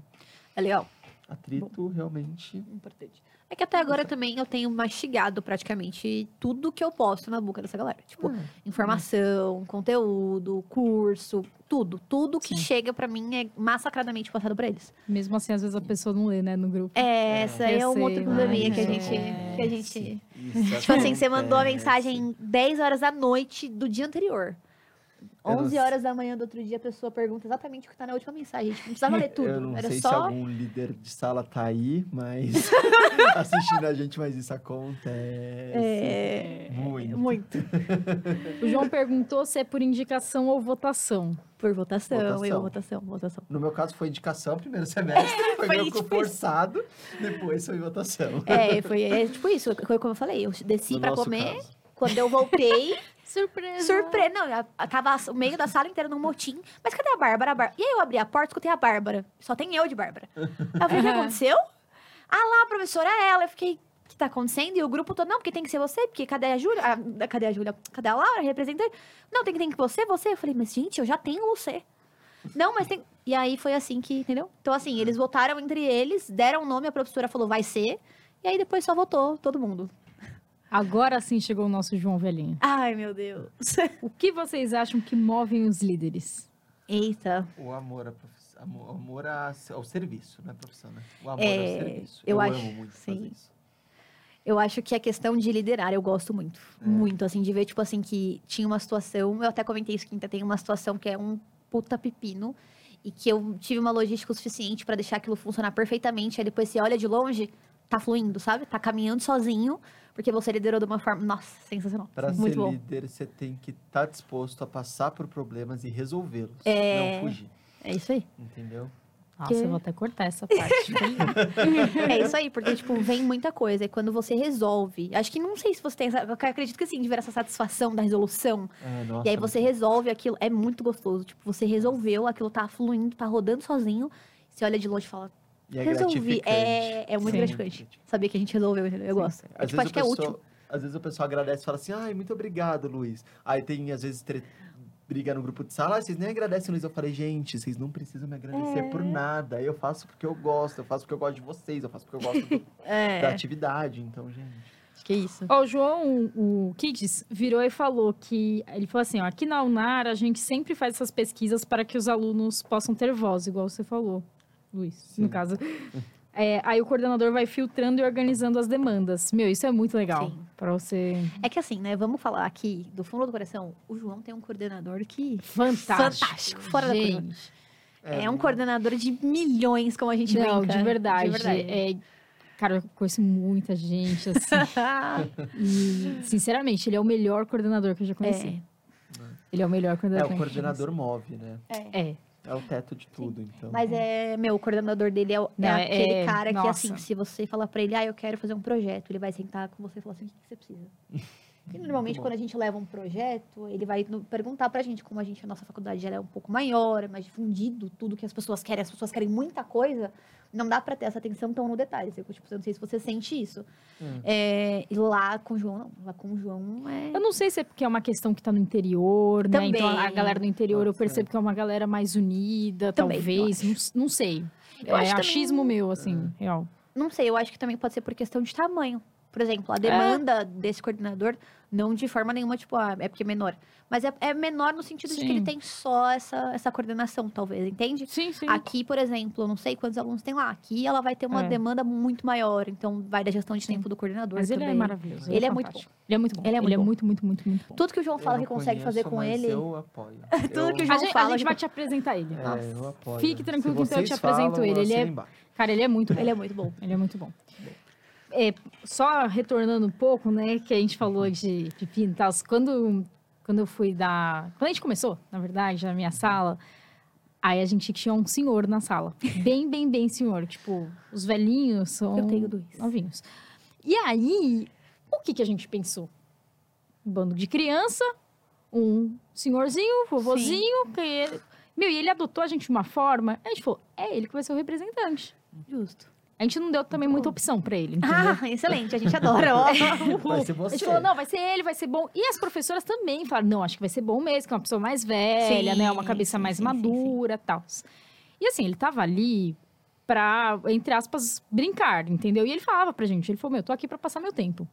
É legal.
atrito realmente.
Importante. É que até agora também eu tenho mastigado praticamente tudo que eu posto na boca dessa galera. Tipo,
Ah,
informação, conteúdo, curso, tudo. Tudo que
Sim.
chega pra mim é massacradamente passado pra eles.
Mesmo assim, às vezes a pessoa não lê, né, no grupo.
É, essa aí é
Eu
uma outra probleminha que a
mas
gente.
é.
Que a gente...
Isso
Tipo assim, você mandou a mensagem 10 horas da noite do dia anterior.
Eu não
11
sei.
horas da manhã do outro dia, a pessoa pergunta exatamente o que tá na última mensagem. Tipo, não precisava ler tudo.
Eu não
Era
sei
só.
se algum líder de sala tá aí, mas assistindo a gente, mas isso acontece.
É,
Muito.
Muito.
O João perguntou se é por indicação ou votação.
Por votação,
Votação.
eu, votação, votação.
No meu caso, foi indicação primeiro semestre, foi,
Foi
meio
tipo isso.
forçado, depois foi votação.
É, foi é, tipo isso, foi como eu falei. Eu desci
No
pra
nosso
comer,
caso.
quando eu voltei,
Surpresa!
surpresa. Não, a- a- tava o meio da sala inteira num motim. Mas cadê a Bárbara? A Bárbara? E aí eu abri a porta e escutei a Bárbara. Só tem eu de Bárbara. Aí eu falei, o que aconteceu? Ah lá, a professora é ela. Eu fiquei, o que tá acontecendo? E o grupo todo, não, porque tem que ser você, porque cadê a Júlia? Ah, cadê a Júlia? Cadê a Laura, representante? Não, tem que tem que você, você. Eu falei, mas gente, eu já tenho você. Não, mas tem. E aí foi assim que, entendeu? Então, assim, eles votaram entre eles, deram o nome, a professora falou, vai ser. E aí depois só votou todo mundo.
Agora sim chegou o nosso João Velhinho.
Ai, meu Deus.
O que vocês acham que movem os líderes?
Eita.
O amor, à amor, amor a- ao serviço, não é profissão, né? O amor
É,
ao serviço.
eu
Eu,
acho-
amo muito
sim.
fazer isso.
Eu acho que a questão de liderar, eu gosto muito.
É.
Muito, assim, de ver, tipo assim, que tinha uma situação, eu até comentei isso quinta, tem uma situação que é um puta pepino, e que eu tive uma logística o suficiente pra deixar aquilo funcionar perfeitamente, aí depois você olha de longe, tá fluindo, sabe? Tá caminhando sozinho, porque você liderou de uma forma, nossa, sensacional.
Para
muito
ser
bom.
líder, você tem que estar disposto a passar por problemas e resolvê-los.
É.
Não fugir,
É isso aí.
entendeu?
Nossa,
Que-
eu vou até cortar essa parte.
É isso aí, porque, tipo, vem muita coisa. E quando você resolve. Acho que não sei se você tem. essa- Eu acredito que sim, de ver essa satisfação da resolução.
Ah, nossa,
E aí você resolve aquilo, é muito gostoso. Tipo, você resolveu, aquilo tá fluindo, tá rodando sozinho. Você olha de longe e fala,
é
resolvi. É, é muito
Sim.
gratificante. Saber que a gente resolveu, entendeu? Eu gosto.
Às
tipo,
vezes
acho
o
que é
pessoal-
útil.
Às vezes o pessoal agradece e fala assim, ai, muito obrigado, Luiz. Aí tem, às vezes, tre- briga no grupo de sala, ah, vocês nem agradecem, Luiz. Eu falei, gente, vocês não precisam me agradecer por
É.
nada. Eu faço porque eu gosto, eu faço porque eu gosto de vocês, eu faço porque eu gosto do-
É,
da atividade. Então, gente.
acho que é isso.
Ó, o João, o Kids, virou e falou que. Ele falou assim: ó, aqui na UNAR a gente sempre faz essas pesquisas para que os alunos possam ter voz, igual você falou, Luiz,
Sim.
no caso. É, aí o coordenador vai filtrando e organizando as demandas. Meu, isso é muito legal.
Sim.
Pra você.
É que assim, né? Vamos falar aqui, do fundo do coração, o João tem um coordenador que.
Fantástico.
Fantástico, fora da curva.
gente.
É, um coordenador de milhões, como a gente
Não,
brinca.
de verdade.
De verdade.
É, Cara, eu conheço muita gente, assim. e, sinceramente, ele é o melhor coordenador que eu já conheci. Ele é o melhor
É,
coordenador.
o
eu já
coordenador move, né?
É.
É.
O teto de tudo, então.
Mas é, meu, o coordenador dele é, o- é
Não, é-
aquele
é-
cara que,
nossa.
assim, se você falar pra ele, ah, eu quero fazer um projeto, ele vai sentar com você e falar assim, o que que você precisa? E normalmente,
bom.
quando a gente leva um projeto, ele vai no- perguntar pra gente, como a gente, a nossa faculdade já é um pouco maior, é mais difundido, tudo que as pessoas querem, as pessoas querem muita coisa, não dá pra ter essa atenção tão no detalhe. Eu, tipo, eu não sei se você sente isso.
Hum.
É, e lá com o João, não. Lá com o João é...
Eu não sei se é porque é uma questão que tá no interior, né? Então a
Também.
galera do interior eu
Pode ser.
percebo que é uma galera mais unida,
Também, eu
talvez. Não, não sei.
Eu
é
acho também-
achismo meu, assim, real.
Não sei, eu acho que também pode ser por questão de tamanho. Por exemplo, a demanda desse coordenador, não de forma nenhuma, tipo, ah, é porque é menor. Mas é, é menor no sentido de que
Sim.
ele tem só essa, essa coordenação, talvez, entende?
Sim, sim.
Aqui, por exemplo, eu não sei quantos alunos tem lá. Aqui ela vai ter uma
É.
demanda muito maior. Então, vai da gestão de
Sim.
tempo do coordenador
Mas ele
também.
é maravilhoso.
Ele é muito
fantástico. Ele é muito bom.
Ele é muito bom.
muito, muito, muito, muito bom.
Tudo que o João
Eu
fala que consegue fazer com
mas
ele.
Eu apoio.
Tudo que o
A
João
gente, a
fala,
gente
tipo,
vai te apresentar ele.
É, eu apoio.
Fique tranquilo que então eu te apresento
falam,
ele. Ele é-. Cara, ele é muito bom.
Ele é muito bom.
Ele é muito bom. É, só retornando um pouco, né, que a gente falou de pepino e tal. Quando, quando eu fui dar... Quando a gente começou, na verdade, na minha sala, aí a gente tinha um senhor na sala. Bem, bem, bem senhor. Tipo, os velhinhos são
Eu tenho dois.
novinhos. E aí, o que, que a gente pensou? Um bando de criança, um senhorzinho, vovozinho, que ele... Meu, e ele adotou a gente de uma forma... A gente falou, é ele que vai ser o representante.
Justo.
A gente não deu também muita opção pra ele, entendeu?
Ah, excelente. A gente adora. ó.
Vai ser
A
você.
gente falou, não, vai ser ele, vai ser bom. E as professoras também falaram, não, acho que vai ser bom mesmo, que é uma pessoa mais velha,
Sim,
né? Uma cabeça
sim,
mais
sim,
madura e tal. E assim, ele tava ali pra, entre aspas, brincar, entendeu? E ele falava pra gente, ele falou, meu, eu tô aqui pra passar meu tempo.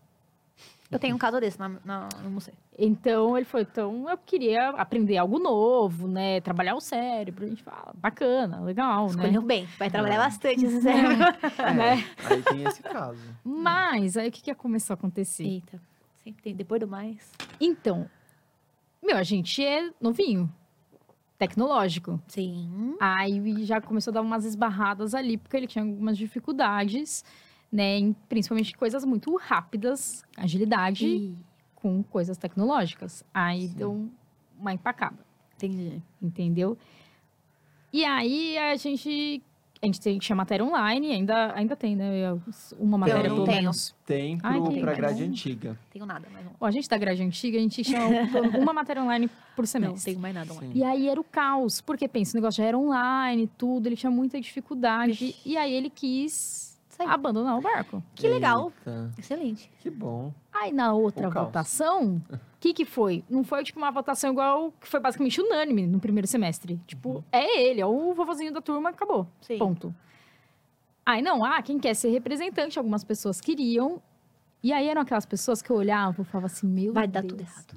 Eu tenho um caso desse na, na, no museu.
Então, ele falou, então eu queria aprender algo novo, né? Trabalhar o cérebro. A gente fala, bacana, legal, né?
Escolheu bem. Vai trabalhar bastante esse cérebro.
É,
né?
Aí tem esse caso.
Mas, aí o que, que começou a acontecer?
Eita. Sempre tem. Depois do mais.
Então, meu, a gente é novinho, tecnológico.
Sim.
Aí já começou a dar umas esbarradas ali, porque ele tinha algumas dificuldades, né? Em, principalmente coisas muito rápidas, agilidade
E...
com coisas tecnológicas. Aí
Sim.
deu uma empacada,
Entendi.
entendeu? E aí a gente. A gente tem- tinha matéria online, ainda, ainda tem, né? Uma matéria
não
pelo
tenho.
menos.
Tem
Ai, que
pra
legal.
grade antiga.
Tenho nada, mas não.
Bom, a gente da grade antiga, a gente tinha uma matéria online por
Não,
semestre.
tenho mais nada.
Sim.
E aí era o caos, porque pensa, o negócio já era online, tudo, ele tinha muita dificuldade. E aí ele quis
Sai.
abandonar o barco.
Que legal.
Eita,
Excelente.
que bom.
Aí na outra votação, o que que foi? Não foi tipo uma votação igual que foi basicamente unânime no primeiro semestre. Tipo,
Uhum.
é ele, é o vovozinho da turma, acabou.
Sim.
Ponto. Aí não, ah, quem quer ser representante, algumas pessoas queriam. E aí eram aquelas pessoas que eu olhava e falava assim, meu
Vai dar
Deus.
tudo errado.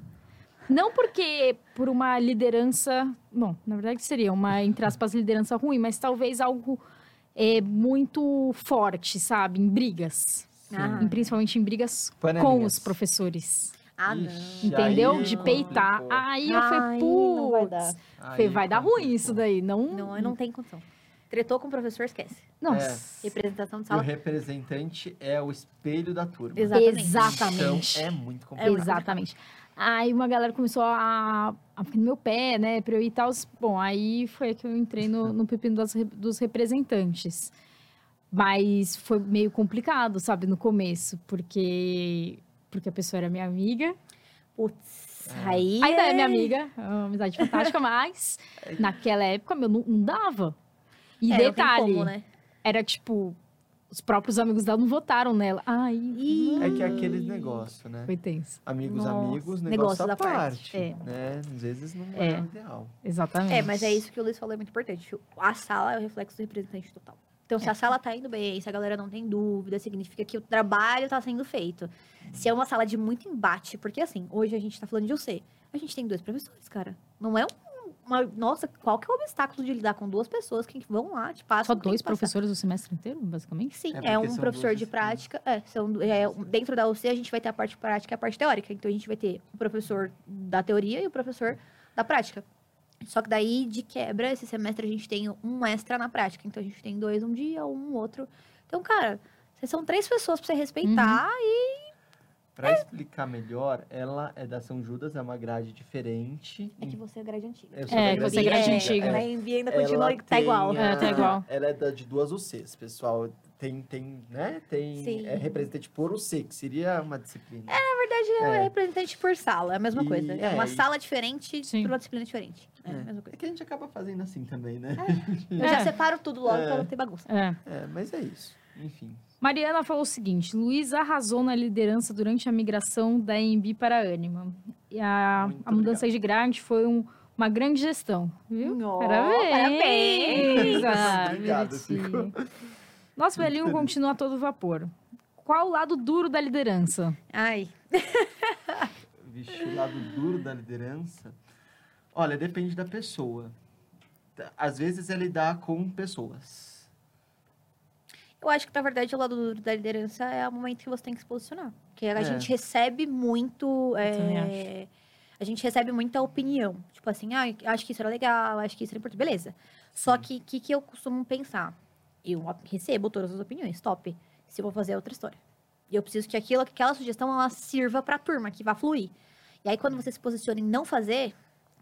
Não porque por uma liderança. Bom, na verdade seria uma, entre aspas, liderança ruim, mas talvez algo é, muito forte, sabe? Em brigas.
Ah.
Em- principalmente em brigas com
Panelinhas.
os professores.
Ah, não.
Ixi,
Entendeu?
aí
De peitar.
complicou.
Aí eu falei,
vai
putz.
dar.
Falei, vai dar ruim
complicou.
isso daí. Não.
Não, eu não tenho condição. Tretou com o professor, esquece.
Nossa.
Representação de
E o
sala.
representante é o espelho da turma.
Exatamente.
Exatamente.
Então é muito complicado.
Exatamente. Aí uma galera começou a, a ficar no meu pé, né, pra eu ir e tal. Bom, aí foi que eu entrei no, no pepino das dos representantes. Mas foi meio complicado, sabe, no começo, porque porque a pessoa era minha amiga.
Putz,
É.
aí.
Ainda é minha amiga, é uma amizade fantástica, mas naquela época, meu, não, não dava. E
É,
detalhe,
como, né?
era tipo, os próprios amigos dela não votaram nela. Ai.
É que é aqueles negócios, né?
foi tenso.
Amigos,
Nossa.
amigos, negócio
Negócio
à
da
parte.
parte, é.
Né? Às vezes não
É.
é, o ideal.
Exatamente.
É, mas é isso que o Luiz falou, é muito importante. A sala é o reflexo do representante total. Então, se a sala tá indo bem, se a galera não tem dúvida, significa que o trabalho tá sendo feito. Se é uma sala de muito embate, porque assim, hoje a gente tá falando de UC. A gente tem dois professores, cara. Não é um, uma. Nossa, qual que é o obstáculo de lidar com duas pessoas que vão lá, te passam.
Só dois professores o semestre inteiro, basicamente?
Sim,
É,
é, um professor de prática. É, são, é, dentro da UC a gente vai ter a parte prática e a parte teórica. Então a gente vai ter o professor da teoria e o professor da prática. Só que daí, de quebra, esse semestre a gente tem um extra na prática. Então a gente tem dois um dia, um outro. Então, cara, Vocês são três pessoas pra você respeitar e
Pra explicar melhor, ela é da São Judas, é uma grade diferente.
é que você é grade antiga.
Eu sou
É,
da
que
grade
você é grade
antiga, é.
Na ainda
Ela
continua, tá
tem
igual.
É, tá
a-
igual.
Ela é da de duas UCs, pessoal. Tem, tem, né? Tem,
Sim.
é representante por UC, que seria uma disciplina.
Na verdade, é,
É.
representante por sala, é a mesma
E-
coisa. É
é,
uma
e-
sala diferente
Sim.
pra uma disciplina diferente. É, a mesma
É
coisa.
que a gente acaba fazendo assim também, né?
Eu já
É.
separo tudo logo
É.
pra não ter bagunça.
É.
É, mas é isso. Enfim.
Mariana falou o seguinte: Luiz arrasou na liderança durante a migração da EMB para a Anima. E a,
Muito
a mudança de grade foi um- uma grande gestão, viu?
Oh,
parabéns!
parabéns!
Ah,
Obrigado.
Nosso velhinho continua a todo vapor. Qual o lado duro da liderança?
Ai,
Vixe, o lado duro da liderança. Olha, depende da pessoa. Às vezes é lidar com pessoas.
Eu acho que, na verdade, o lado duro da liderança é o momento que você tem que se posicionar. Porque a
É.
gente recebe muito... é, a gente recebe muita opinião. Tipo assim, ah, acho que isso era legal, acho que isso era importante. Beleza. Só
Sim.
que o que, que eu costumo pensar? Eu recebo todas as opiniões, top. Se eu vou fazer é outra história. E eu preciso que aquilo, que aquela sugestão, ela sirva pra turma, que vá fluir. E aí, quando você se posiciona em não fazer,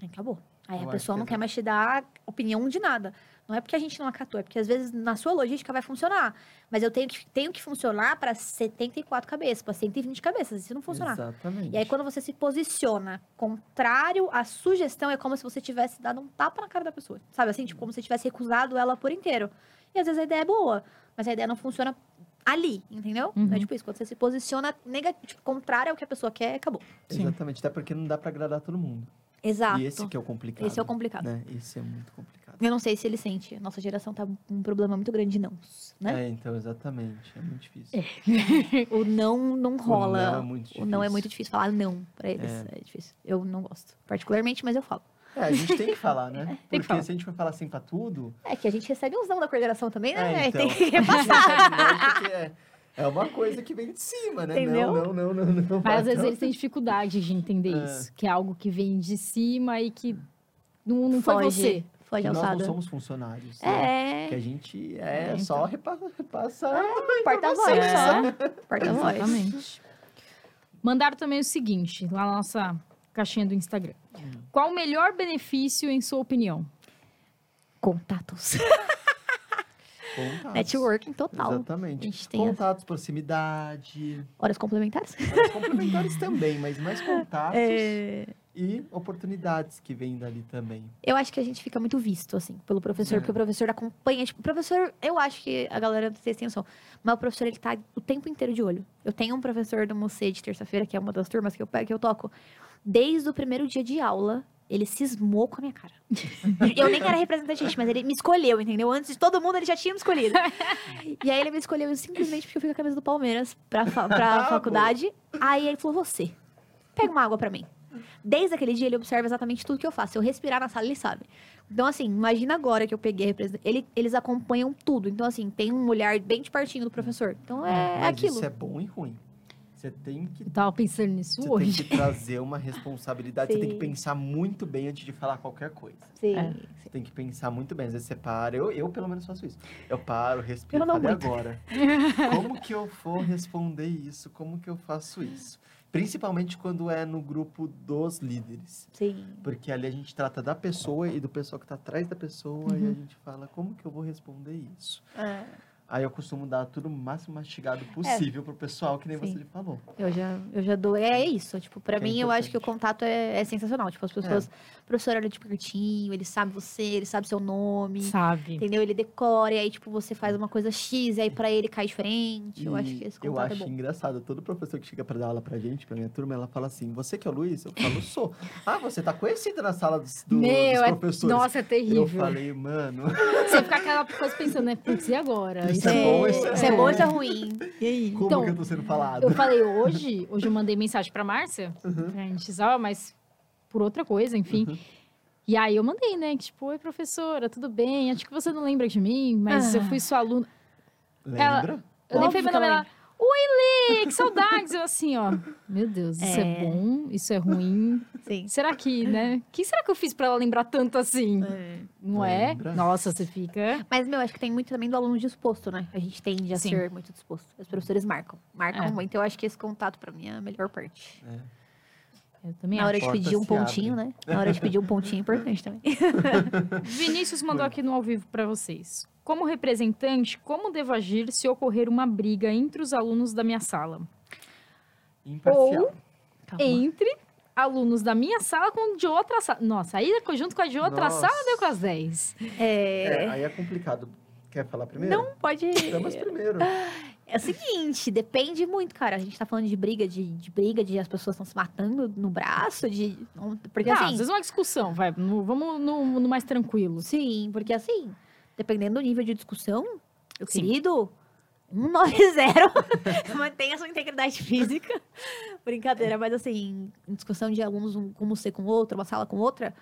acabou. Aí
Eu
a pessoa não quer mais te dar opinião de nada. Não é porque a gente não acatou, é porque às vezes na sua logística vai funcionar. Mas eu tenho que, tenho que funcionar para 74 cabeças, para 120 cabeças. Isso não funcionar.
Exatamente.
E aí, quando você se posiciona contrário à sugestão, é como se você tivesse dado um tapa na cara da pessoa. Sabe assim? Tipo, como se você tivesse recusado ela por inteiro. E às vezes a ideia é boa, mas a ideia não funciona ali, entendeu?
Uhum.
É tipo isso, quando você se posiciona negativo, tipo, contrário ao que a pessoa quer, acabou.
Sim.
Exatamente, até porque não dá pra agradar todo mundo.
Exato.
E esse que é o complicado.
Esse é o complicado.
Né? Esse é muito complicado.
Eu não sei se ele sente. A nossa geração tá com um problema muito grande de não, né?
É, então, exatamente. É muito difícil.
O não não rola.
não é muito
O não é
difícil.
muito difícil falar não pra eles. É. difícil. Eu não gosto. Particularmente, mas eu falo.
É, a gente tem que falar, né?
Tem que
Porque
falar.
se a gente for falar assim pra tudo.
É que a gente recebe uns não da coordenação também, né?
É, então.
Tem que
a gente
repassar.
recebe não porque é, é uma coisa que vem de cima, né?
Entendeu?
Não, não, não, não, não.
Mas às vezes eles têm dificuldade de entender
É.
isso. Que é algo que vem de cima e que não, não foi você.
Foge
que nós não somos funcionários. né? Que
É.
a gente é,
É, então.
só repa repassar.
Porta-voz
É.
só. Porta-voz.
Exatamente. Mandaram também o seguinte, lá na nossa caixinha do Instagram. Qual o melhor benefício, em sua opinião?
Contatos.
Contatos.
Networking total. A
Exatamente.
gente tem as
Contatos, proximidade.
horas complementares.
Áreas complementares também, mas mais contatos
É,
e oportunidades que vêm dali também.
Eu acho que a gente fica muito visto, assim, pelo professor,
É.
porque o professor acompanha. Tipo, o professor, eu acho que a galera, vocês têm noção, mas o professor, ele tá o tempo inteiro de olho. Eu tenho um professor do Mocê de terça-feira, que é uma das turmas que eu, que eu toco, desde o primeiro dia de aula. Ele cismou com a minha cara. Eu nem era representante, gente, mas ele me escolheu, entendeu? Antes de todo mundo, ele já tinha me escolhido. E aí ele me escolheu simplesmente porque eu fui com a camisa do Palmeiras pra, fa pra
Ah,
faculdade. Aí ele falou: você, pega uma água pra mim. Desde aquele dia, ele observa exatamente tudo que eu faço. Se eu respirar na sala, ele sabe. Então, assim, imagina agora que eu peguei a representação. Ele, eles acompanham tudo. Então, assim, tem um olhar bem de pertinho do professor. Então, é,
Mas
aquilo.
isso é bom e ruim. Você tem que,
Eu tava pensando nisso
você
hoje.
tem que trazer uma responsabilidade. Você tem que pensar muito bem antes de falar qualquer coisa.
Sim,
É.
sim.
Você tem que pensar muito bem. Às vezes você para. Eu, eu pelo menos faço isso. Eu paro, respiro.
Eu não
falei
muito.
agora. Como que eu vou responder isso? Como que eu faço isso? Principalmente quando é no grupo dos líderes.
Sim.
Porque ali a gente trata da pessoa e do pessoal que está atrás da pessoa e a gente fala como que eu vou responder isso.
É,
Aí eu costumo dar tudo o máximo mastigado possível pro pessoal, que nem
Sim.
você falou.
eu, já, eu já dou. É isso. Tipo, pra
Que é
mim, eu acho que o contato é, é sensacional. Tipo, as pessoas. O professor olha de pertinho, ele sabe você, ele sabe seu nome.
Sabe?
Entendeu? Ele decora, e aí, tipo, você faz uma coisa X, e aí pra ele cai diferente. eu acho que esse
eu
contato
acho
é bom.
engraçado. Todo professor que chega para dar aula pra gente, pra minha turma, ela fala assim: Você que é o Luiz? Eu falo, sou. Ah, você tá conhecido na sala dos, do-
Meu,
dos
é...
professores.
nossa, é terrível.
eu falei, mano.
Você fica aquela coisa pensando, né? Putz, e agora?
Isso é bom, isso é
Isso é bom, isso é ruim. E aí?
Como
Então,
que eu tô sendo falado?
Eu falei hoje, hoje eu mandei mensagem pra Márcia,
Uhum.
pra gente usar, mas por outra coisa, enfim. E aí eu mandei, né? Que tipo, oi, professora, tudo bem? Acho que você não lembra de mim, mas
Ah.
eu fui sua aluna.
Lembra?
Eu nem falei meu nome,
ela
ela... Oi, Lê, que saudades! Eu assim, ó. Meu Deus, isso é,
É.
bom, isso é ruim.
Sim.
Será que, né? O que será que eu fiz pra ela lembrar tanto assim? Não é?
Lembra?
Nossa, você fica.
Mas, meu, acho que tem muito também do aluno disposto, né? A gente tende a
Sim.
ser muito disposto. Os professores marcam. Marcam
É.
muito. Eu acho que esse contato, pra mim, é a melhor parte.
Eu também
Na hora de pedir um pontinho, né? Na hora de pedir um pontinho é importante também.
Vinícius mandou aqui no ao vivo pra vocês. Como representante, como devo agir se ocorrer uma briga entre os alunos da minha sala?
Imparcial.
Calma.
Entre alunos da minha sala com de outra sala. Nossa, aí junto com a de outra
Nossa.
sala deu com as 10.
É...
É, aí é complicado. Quer falar primeiro?
Não, pode...
Damas primeiro.
É o seguinte, depende muito, cara. A gente tá falando de briga, de, de briga, de as pessoas estão se matando no braço, de... Porque
Ah,
assim...
às vezes uma discussão, vai. no- vamos no, no mais tranquilo.
Sim, porque assim, dependendo do nível de discussão, meu
Sim.
querido, 190, mantenha sua integridade física. Brincadeira, mas assim, em discussão de alunos, um como ser com outro, uma sala com outra,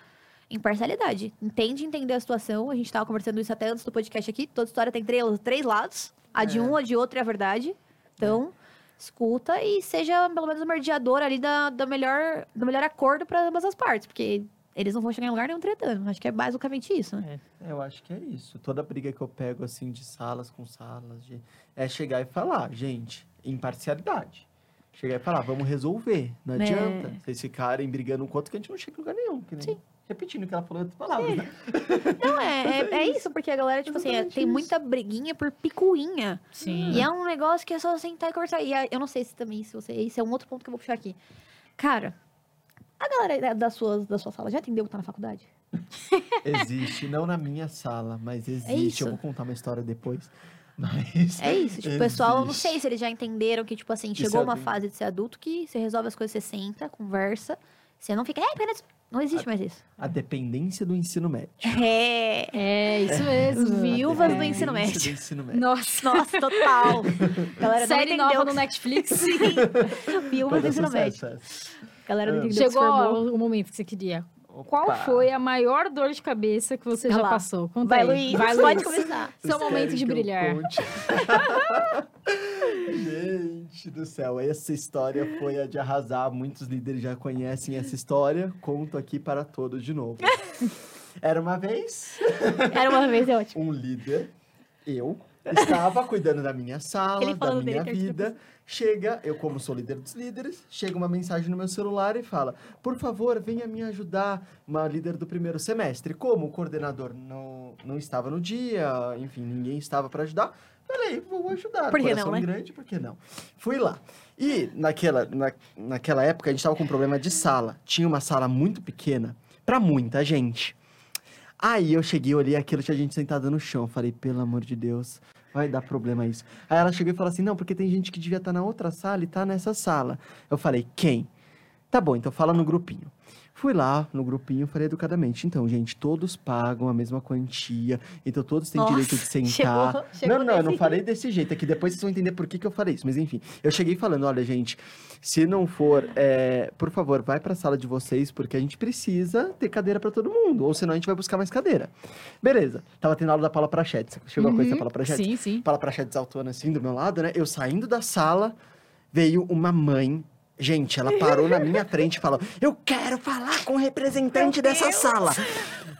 imparcialidade. Entende entender a situação. A gente tava conversando isso até antes do podcast aqui. Toda história tem três, três lados. A de
É.
um, a de outro é a verdade. Então, escuta e seja pelo menos o mediador ali da, da melhor, do melhor acordo para ambas as partes. Porque eles não vão chegar em lugar nenhum tretando. Acho que é basicamente isso, né?
É, Eu acho que é isso. Toda briga que eu pego, assim, de salas com salas, de- é chegar e falar, gente, imparcialidade. Chegar e falar, vamos resolver. Não
É.
adianta vocês ficarem brigando um outro que a gente não chega em lugar nenhum. Que nem...
Sim.
Repetindo o que ela falou outras palavras, né?
Não, é, é, é isso, porque a galera, tipo assim, é- tem
isso.
muita briguinha por picuinha.
Sim.
E é um negócio que é só sentar e conversar. E eu não sei se também, se você. Isso é um outro ponto que eu vou puxar aqui. Cara, a galera da, suas, da sua sala já entendeu que tá na faculdade?
Existe, não na minha sala, mas existe.
É.
Eu vou contar uma história depois. Mas.
É isso. Tipo, o pessoal, eu não sei se eles já entenderam que, tipo assim, chegou uma
adulto.
fase de ser adulto que você resolve as coisas, você senta, conversa. Você não fica. É, apenas. Não existe mais isso.
A dependência do ensino médio.
É.
É, isso mesmo.
Viúvas do
A
ensino médio.
do ensino médio.
Nossa.
Nossa, total. Galera,
Série nova no Netflix.
Sim. Viúvas do ensino médio.
sucesso essa.
Galera não entendeu
Chegou o momento que você queria. Qual foi a maior dor de cabeça que você
Olha
já passou? Conta
Vai,
aí.
Luiz.
Vai,
pode
Luiz.
começar.
Vocês
Seu momento de brilhar.
Gente do céu, essa história foi a de arrasar. Muitos líderes já conhecem essa história. Conto aqui para todos de novo. Era uma vez
Era uma vez, é ótimo.
um líder, eu, estava cuidando da minha sala, da minha vida. Chega, eu como sou líder dos líderes, chega uma mensagem no meu celular e fala: Por favor, venha me ajudar, uma líder do primeiro semestre. Como o coordenador não, não estava no dia, enfim, ninguém estava para ajudar, falei, vou ajudar.
Por que não,
Coração
né?
grande, por que não? Fui lá. E naquela, na, naquela época a gente estava com um problema de sala. Tinha uma sala muito pequena para muita gente. Aí eu cheguei, olhei aquilo, tinha gente sentada no chão. Falei, pelo amor de Deus, vai dar problema isso. Aí ela chegou e falou assim: não, porque tem gente que devia estar na outra sala e tá nessa sala. Eu falei, quem? Tá bom, então fala no grupinho. Fui lá no grupinho, falei educadamente. Então, gente, todos pagam a mesma quantia, então todos têm
Nossa,
direito de sentar.
chegou- chegou
não, não, eu não falei desse jeito, é que depois vocês vão entender por que, que eu falei isso. Mas enfim, eu cheguei falando: olha, gente, se não for, é, por favor, vai pra sala de vocês, porque a gente precisa ter cadeira pra todo mundo, ou senão a gente vai buscar mais cadeira. Beleza, tava tendo aula da Paula Prachetes. Chegou a coisa da Paula Prachetes?
Sim, sim.
Paula Prachetes autona assim do meu lado, né? Eu saindo da sala, veio uma mãe. Gente, ela parou na minha frente e falou: Eu quero falar com o representante dessa sala.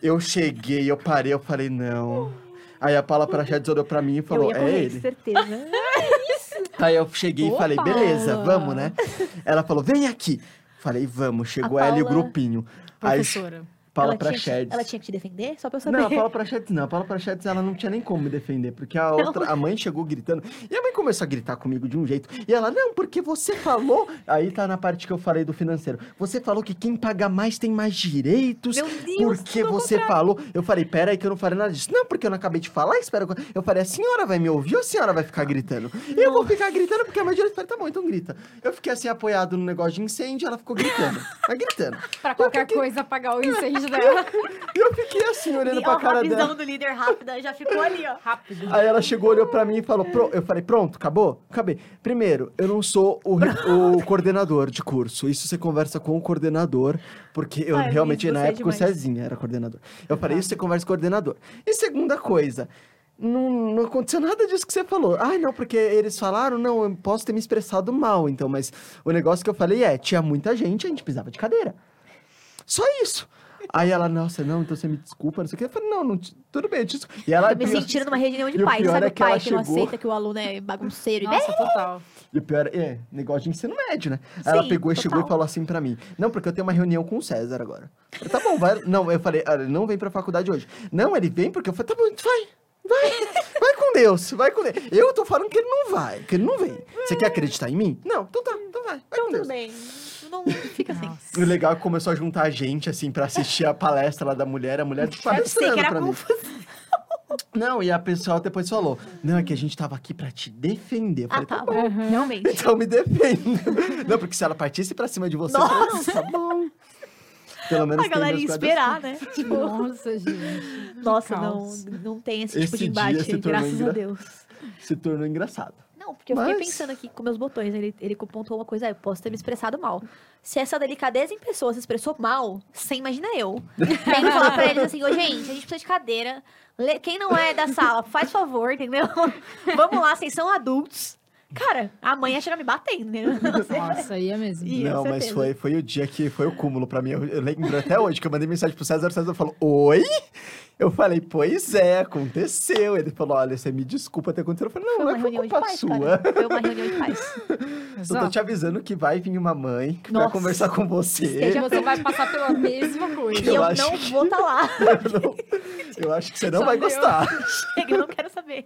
Eu cheguei, eu parei, eu falei: Não. Aí a Paula Prachetes olhou pra mim e
Eu
falou:
ia
É
correr,
ele.
certeza.
Aí eu cheguei
Ô,
e falei, beleza, vamos, né? Ela falou, vem aqui. Falei, vamos. Chegou
A
ela e o grupinho. Aí,
Professora.
Paula
ela, tinha
Prachedes.
ela tinha que te defender? Só pra eu saber.
Não, a Paula Prachedes não. A Paula Prachedes, ela não tinha nem como me defender. Porque a outra, a mãe chegou gritando. E a mãe começou a gritar comigo de um jeito. E ela, não, porque você falou... Aí tá na parte que eu falei do financeiro. Você falou que quem paga mais tem mais direitos.
Meu Deus,
Porque você falou... Eu falei, pera aí que eu não falei nada disso. Não, porque eu não acabei de falar, espera... Eu falei, a senhora vai me ouvir ou a senhora vai ficar gritando? E eu vou ficar gritando porque a meu direito... Eu falei, tá bom, então grita. Eu fiquei assim apoiado no negócio de incêndio, ela ficou gritando. Mas gritando.
Pra qualquer coisa apagar o incêndio dela.
E eu fiquei assim, olhando pra
Ó,
cara
a
dela.
visão do líder rápida já ficou ali, ó.
Rápido.
Aí ela chegou, olhou pra mim e falou: "Pro-" Eu falei, pronto, acabou? Acabei. Primeiro, eu não sou o, o coordenador de curso. Isso você conversa com o coordenador, porque eu
Ai,
realmente, na
você é
época, o. Cezinha era coordenador. Eu falei, isso você conversa com o coordenador. E segunda coisa. não, não aconteceu nada disso que você falou. Ai, não, porque eles falaram, não, eu posso ter me expressado mal, então, mas o negócio que eu falei é, tinha muita gente, a gente precisava de cadeira. Só isso. Aí ela, nossa, não, então você me desculpa, não sei o que. Eu falei, não, não tudo bem, eu te desculpa. E ela
Tô me sentindo numa reunião de pais,
pior
sabe?
é
o
que
pai que não
chegou-
aceita que o aluno é bagunceiro. e
Nossa, total.
E o pior é, negócio de ensino médio, né? Aí ela
Sim,
pegou e chegou e falou assim pra mim: Não, porque eu tenho uma reunião com o César agora. Eu falei, tá bom, vai. Não, eu falei, ele não vem pra faculdade hoje. Não, ele vem porque eu falei, tá bom, vai. Vai, vai com Deus, vai com Deus. Eu tô falando que ele não vai, que ele não vem. Você quer acreditar em mim? Não, então tá, então vai, vai com
Então,
Deus.
tudo bem. Não fica assim.
O legal é que começou a juntar a gente, assim, pra assistir a palestra lá da mulher, a mulher
sei
palestrando
que era
pra mim. Não, e a pessoa depois falou, não, é que a gente tava aqui pra te defender. Eu
Ah,
falei,
tá.
tá bom.
bom. Realmente.
Então me defenda. Não, porque se ela partisse pra cima de você,
Nossa.
eu falei, tá bom. Pelo menos
A galera ia esperar, né? Tipo,
Nossa, gente.
nossa, não, não tem esse,
Esse
tipo de embate, graças a
engra-
Deus.
Se tornou engraçado.
Não, porque eu fiquei
Mas-
pensando aqui com meus botões. Ele, ele pontuou uma coisa, ah, eu posso ter me expressado mal. Se essa delicadeza em pessoa se expressou mal, você imagina eu. Vem falar pra eles assim, ô gente, a gente precisa de cadeira. Quem não é da sala, faz favor, entendeu? Vamos lá, vocês são adultos. Cara, a mãe ia chegar me batendo, entendeu?
Nossa, ia mesmo.
Ih,
não, mas foi, foi o dia que foi o cúmulo pra mim. Eu, eu lembro até hoje que eu mandei mensagem pro César, o César falou, oi? Eu falei, pois é, aconteceu. Ele falou, olha, você me desculpa ter acontecido. Eu falei, não,
Foi
não
uma
é
de
culpa
pais,
sua.
cara. Foi uma reunião de pais.
Só tô te avisando que vai vir uma mãe que vai
Nossa.
conversar com você.
E você vai passar pela mesma coisa.
E
Eu
não
que-
vou estar lá.
Eu não- eu acho que você não
Só
vai
Deus.
gostar.
Chega, eu não quero saber.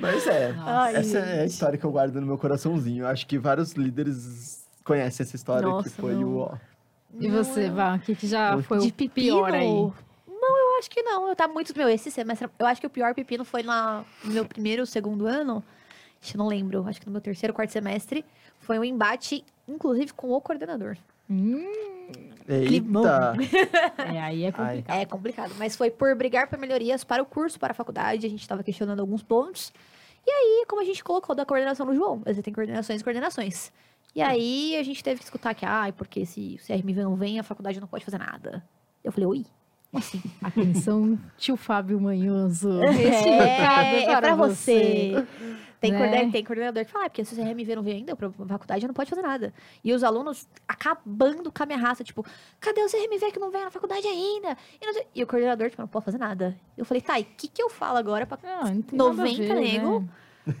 Mas é.
Ai,
essa é a história que eu guardo no meu coraçãozinho. Eu acho que vários líderes conhecem essa história
Nossa,
que foi
não.
o ó.
E você, Vá, o que, que já foi
de
o
pepino?
pior aí?
Não, eu acho que não. Eu tá muito. Meu, esse semestre. Eu acho que o pior pepino foi na, no meu primeiro ou segundo ano. Acho que não lembro. Acho que no meu terceiro, quarto semestre. Foi um embate, inclusive, com o coordenador.
Hum.
Eita!
é, aí é complicado.
É complicado. Mas foi por brigar por melhorias para o curso, para a faculdade. A gente estava questionando alguns pontos. E aí, como a gente colocou da coordenação no João, mas tem coordenações e coordenações. E aí a gente teve que escutar que, ai, porque se o CRMV não vem, a faculdade não pode fazer nada. Eu falei, oi? Como assim?
Atenção, tio Fábio Manhoso. Recado
É, é pra você. Tem,
Né?
coorden- tem coordenador que fala, ah, porque se o CRMV não vem ainda, pra faculdade não pode fazer nada. E os alunos acabando com a minha raça, tipo, cadê o CRMV que não vem na faculdade ainda? E, e o coordenador, tipo, não pode fazer nada. Eu falei, tá, e o que, que eu falo agora pra.
Não, não tem nada a
90
ver,
nego.
né?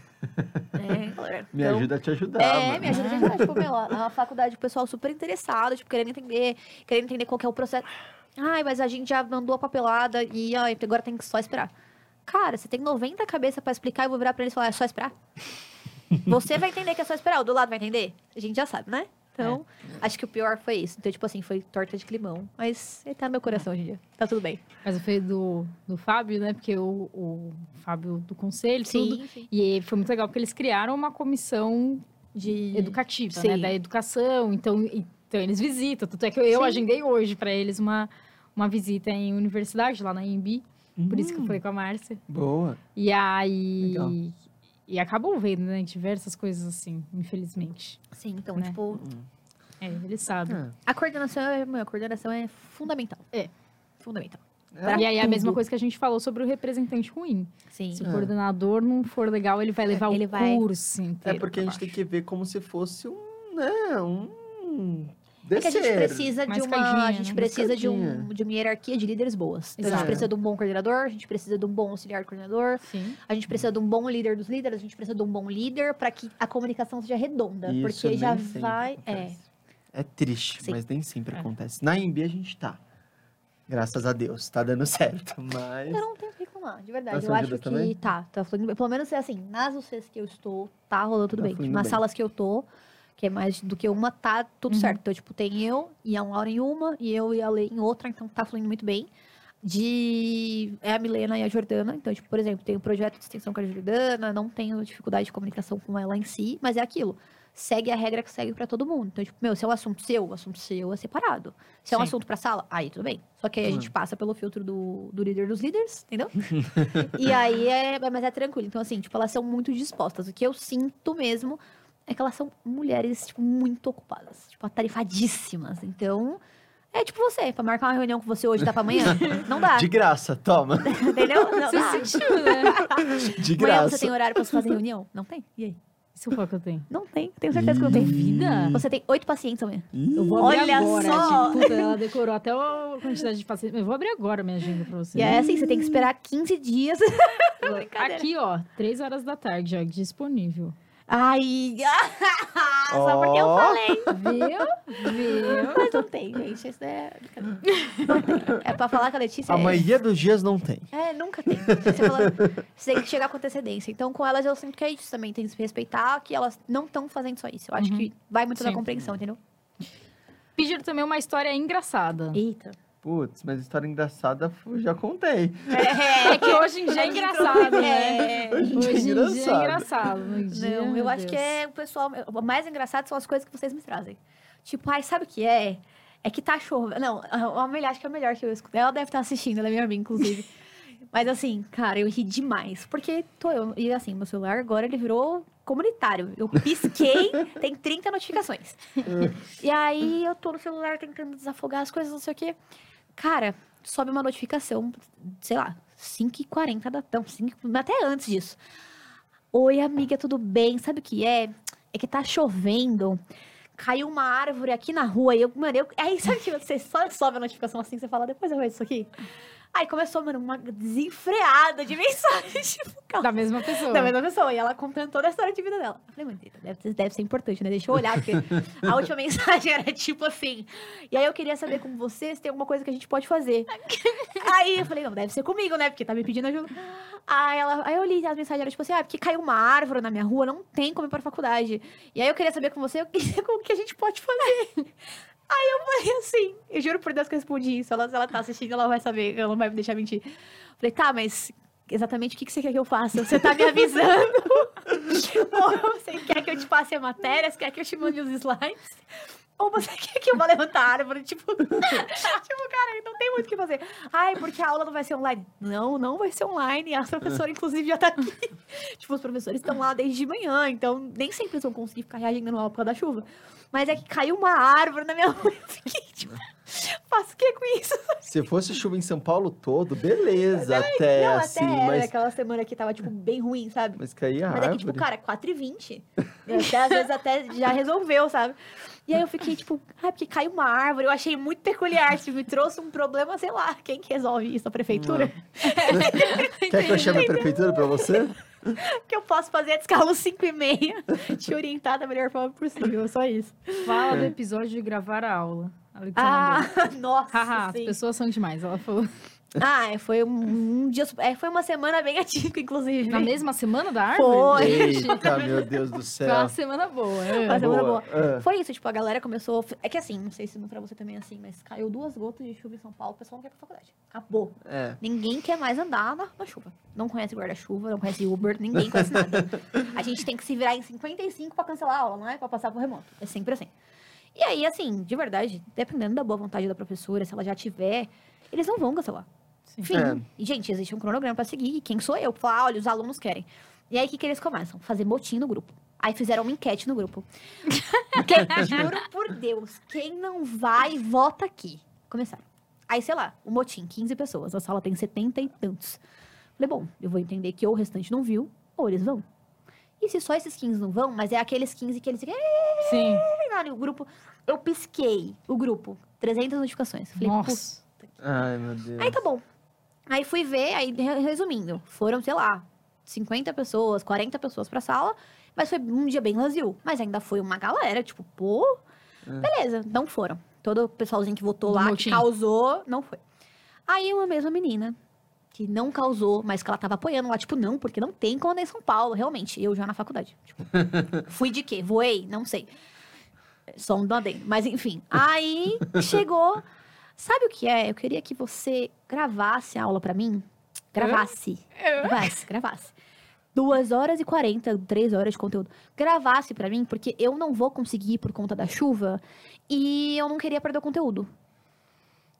É.
Me
Então,
ajuda a te ajudar.
É,
mano.
me ajuda a gente. Tipo, meu, a, a faculdade, o pessoal super interessado, tipo, querendo entender, querendo entender qual que é o processo. Ai, mas a gente já mandou a papelada e ai, agora tem que só esperar. Cara, você tem 90 cabeça pra explicar e eu vou virar pra eles e falar, é só esperar. Você vai entender que é só esperar, o do lado vai entender? A gente já sabe, né? Então, acho que o pior foi isso. Então, tipo assim, foi torta de climão. Mas ele tá no meu coração hoje em dia. Tá tudo bem.
Mas foi do, do Fábio, né? Porque o, o Fábio do conselho, tudo.
Sim, sim.
E foi muito legal porque eles criaram uma comissão
De...
educativa,
Sim.
né? Da educação. Então, então eles visitam. Tanto é que eu, eu
Sim.
agendei hoje para eles uma, uma visita em universidade, lá na IMB. Por isso que eu
Hum,
falei com a Márcia.
Boa.
E aí.
Legal.
E acabam vendo, né? Diversas coisas assim, infelizmente.
Sim, então,
Né?
tipo,
É, eles sabem.
Ah,
a coordenação é, meu, a coordenação é fundamental.
É.
Fundamental.
é.
E aí, a
tudo.
mesma coisa que a gente falou sobre o representante ruim.
Sim.
Se o
É.
coordenador não for legal, ele vai levar
Ele
o
vai-
curso
É
inteiro.
porque a
pra
gente tem que ver como se fosse um, né, um
É que a gente
descer.
precisa de uma.
caidinha,
A gente
né?
precisa de, um, de uma hierarquia de líderes boas. Então, a gente precisa de um bom coordenador, a gente precisa de um bom auxiliar coordenador,
Sim.
a gente precisa de um bom líder dos líderes, a gente precisa de um bom líder para que a comunicação seja redonda.
Isso
porque já vai. É.
acontece. É triste,
Sim.
mas nem sempre
É.
acontece. Na IMB a gente tá. Graças a Deus, tá dando certo, mas...
Eu não tenho o que reclamar, de verdade.
Nas
eu
São
acho que
também?
tá, tá fluindo bem. Pelo menos é assim, nas UCs que eu estou, tá rolando tudo
Tá
bem. Nas
bem.
salas que eu tô, que é mais do que uma, tá tudo
Uhum.
certo. Então, tipo, tem eu e a Laura em uma, e eu e a Lê em outra, então tá fluindo muito bem. De. É a Milena e a Jordana. Então, tipo, por exemplo, tem o projeto de extensão com a Jordana, não tenho dificuldade de comunicação com ela em si, mas é aquilo. Segue a regra que segue pra todo mundo. Então, tipo, meu, se é um assunto seu, o assunto seu é separado. Se é um
Sim.
assunto pra sala, aí tudo bem. Só que aí a gente passa pelo filtro do, do líder dos líderes, entendeu? e aí é. Mas é tranquilo. Então, assim, tipo, elas são muito dispostas. O que eu sinto mesmo é que elas são mulheres, tipo, muito ocupadas. Tipo, atarefadíssimas. Então, É tipo você, pra marcar uma reunião com você hoje, dá pra amanhã? Não dá.
De graça, toma.
Entendeu? Não
Você
dá.
sentiu, né?
De
Amanhã
graça.
você tem horário pra você fazer reunião? Não tem? E aí?
Isso qual que eu tenho?
Não tem. Tenho certeza que não tem.
Vida?
Você tem oito pacientes amanhã.
Eu vou abrir
Olha
agora.
só!
Tipo, puta, ela decorou até a quantidade de pacientes. Eu vou abrir agora minha agenda pra você.
E é assim, você tem que esperar 15 dias.
Aqui, ó, 3 horas da tarde, já disponível.
Ai, só porque eu falei.
Viu? Viu?
Mas não tem, gente. Isso é brincadeira. Não tem. É pra falar com a Letícia.
A
é-
maioria dos dias não tem.
É, nunca tem. Você, fala, você tem que chegar com antecedência. Então, com elas, eu sinto que é isso também. Tem que se respeitar que elas não estão fazendo só isso. Eu acho
Uhum.
que vai muito da
Sim.
compreensão, entendeu?
Pediram também uma história engraçada.
Eita.
Putz, mas história engraçada eu já contei.
É que hoje em dia é
É
engraçado, né?
É.
Hoje em dia
Hoje em dia é
engraçado.
dia,
Não, eu acho que é o pessoal. O mais engraçado são as coisas que vocês me trazem. Tipo, ai, sabe o que é? É que tá chovendo. Não, a a melhor, acho que é a melhor que eu escuto. Ela deve estar assistindo, ela é minha amiga, inclusive. Mas assim, cara, eu ri demais. Porque tô eu. E assim, meu celular agora ele virou comunitário. Eu pisquei, tem 30 notificações. e aí eu tô no celular tentando desafogar as coisas, não sei o quê. Cara, sobe uma notificação, sei lá, 5h40 da. 5, até antes disso. Oi, amiga, tudo bem? Sabe o que é? É que tá chovendo. Caiu uma árvore aqui na rua e eu, mano, eu, aí sabe que você só sobe a notificação assim, você fala, depois eu vejo isso aqui. Aí começou, mano, uma desenfreada de mensagens, tipo, calma.
Da mesma pessoa.
Da mesma pessoa, e ela contando toda a história de vida dela. Eu falei, mano, deve, ser- deve ser importante, né? Deixa eu olhar, porque a última mensagem era tipo assim. E aí eu queria saber com você se tem alguma coisa que a gente pode fazer. aí eu falei, não, deve ser comigo, né? Porque tá me pedindo ajuda. Aí, ela, aí eu li as mensagens, era tipo assim, ah, porque caiu uma árvore na minha rua, não tem como ir pra faculdade. E aí eu queria saber com você o que a gente pode fazer. Aí eu falei assim, eu juro por Deus que eu respondi isso. Ela, se ela tá assistindo, ela vai saber, ela não vai me deixar mentir. Falei, tá, mas exatamente o que, que você quer que eu faça? Você tá me avisando? Ou você quer que eu te passe a matéria? Você quer que eu te mande os slides? Ou você quer que eu vá levantar a árvore? Tipo, tipo, cara, não tem muito o que fazer. Ai, porque a aula não vai ser online. Não, não vai ser online. A professora, inclusive, já tá aqui. tipo, os professores estão lá desde de manhã, então nem sempre eles vão conseguir ficar reagindo aula por causa da chuva. Mas é que caiu uma árvore na minha rua. Eu fiquei, tipo, faço o que com isso?
Se fosse chuva em São Paulo todo, beleza, até
não,
assim,
até era
mas,
aquela semana que tava, tipo, bem ruim, sabe?
mas caía a
Mas é que, tipo, cara, 4h20. Até, às vezes até já resolveu, sabe? E aí eu fiquei, tipo, ah, porque caiu uma árvore. Eu achei muito peculiar. Tipo, me trouxe um problema, sei lá. Quem que resolve isso? A prefeitura?
Quer que eu chame a prefeitura pra você?
O que eu posso fazer é descarro 5 e meia. Te orientar da melhor forma possível. Só isso.
Fala do episódio de gravar a aula. A Letícia
Ah, nossa.
Haha, as pessoas são demais. Ela falou.
Ah, é, foi um, um dia. É, foi uma semana bem atípica, inclusive.
Na mesma semana da árvore?
Foi.
Eita, meu Deus do
Foi uma
céu.
semana boa. é.
Uma semana
Boa.
boa.
Ah.
Foi isso, tipo, a galera começou. É que assim, não sei se pra você também é assim, mas caiu duas gotas de chuva em São Paulo, o pessoal não quer ir pra faculdade. Acabou.
É.
Ninguém quer mais andar na, na chuva. Não conhece guarda-chuva, não conhece Uber, ninguém conhece nada. A gente tem que se virar em 55 pra cancelar a aula, não é? Pra passar pro remoto. É sempre assim. E aí, assim, de verdade, dependendo da boa vontade da professora, se ela já tiver, eles não vão cancelar. Enfim,
É.
e, gente, existe um cronograma pra seguir. E quem sou eu? Falar, olha, os alunos querem. E aí, o que, que eles começam? Fazer motim no grupo. Aí fizeram uma enquete no grupo. Quem, juro por Deus, quem não vai, vota aqui. Começaram. Aí, sei lá, o motim, 15 pessoas. A sala tem 70 e tantos. Falei, bom, eu vou entender que ou o restante não viu, ou eles vão. E se só esses 15 não vão, mas é aqueles 15 que eles ficam
Sim.
O grupo. Eu pisquei o grupo. 300 notificações. Falei, "Putz,
Nossa.
Ai, meu Deus.
Aí tá bom. Aí fui ver, aí re- resumindo, foram, sei lá, 50 pessoas, 40 pessoas pra sala, mas foi um dia bem vazio. Mas ainda foi uma galera, tipo, pô, beleza, não foram. Todo o pessoalzinho que votou
Do
lá,
motim.
que causou, não foi. Aí uma mesma menina, que não causou, mas que ela tava apoiando lá, tipo, não, porque não tem como andar em São Paulo, realmente. Eu já na faculdade. Tipo, fui de quê? Voei? Não sei. Só um adendo. Mas enfim. Aí chegou. Sabe o que é? Eu queria que você gravasse a aula pra mim. Gravasse. Gravasse, gravasse. Duas horas e quarenta, três horas de conteúdo. Gravasse pra mim, porque eu não vou conseguir ir por conta da chuva e eu não queria perder o conteúdo.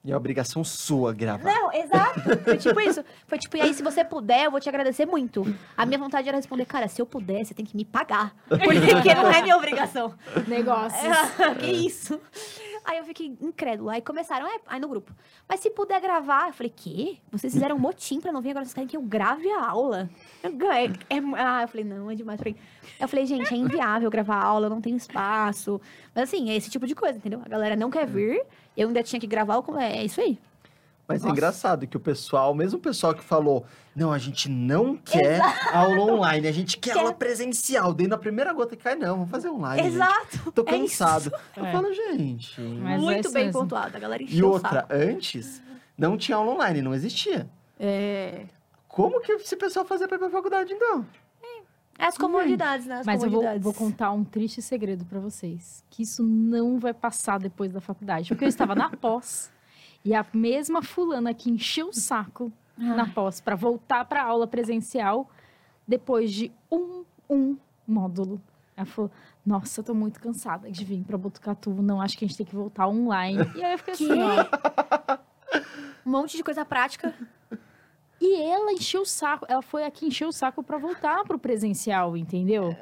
E é obrigação sua gravar.
Não, exato. Foi tipo isso. Foi tipo, e aí, se você puder, eu vou te agradecer muito. A minha vontade era responder, cara, se eu puder, você tem que me pagar. Porque não é minha obrigação.
Negócios.
É, que isso? Aí eu fiquei incrédula. Aí começaram, é, aí no grupo. Mas se puder gravar, eu falei, quê? Vocês fizeram um motim pra não vir agora, vocês querem que eu grave a aula? Eu, é, é- ah, eu falei, não, é demais. Eu falei, gente, é inviável gravar aula, não tem espaço. Mas assim, é esse tipo de coisa, entendeu? A galera não quer vir, eu ainda tinha que gravar, é isso aí.
Mas é
Nossa.
engraçado que o pessoal, mesmo o pessoal que falou, não, a gente não quer aula online, a gente quer,
Quer.
aula presencial. Daí na primeira gota que cai, não, vamos fazer online. gente.
Exato.
Tô
é isso.
cansado. Eu
É.
falo, gente.
Mas é
Muito
isso
bem
mesmo.
pontuado, a galera
E
encheu
outra,
saco.
antes, não tinha aula online, não existia.
É...
Como que esse pessoal fazia pra ir pra faculdade, então?
As comodidades, né? As
Mas eu vou,
comodidades.
vou contar um triste segredo pra vocês. Que isso não vai passar depois da faculdade. Porque eu estava na pós. E a mesma fulana que encheu o saco na
Ai.
pós pra voltar pra aula presencial depois de um, um módulo. Ela falou, nossa, eu tô muito cansada de vir pra Botucatu. Não, acho que a gente tem que voltar online. E aí eu fiquei
Que?
assim.
Um monte de coisa prática.
E ela encheu o saco. Ela foi aqui encher o saco pra voltar pro presencial, entendeu?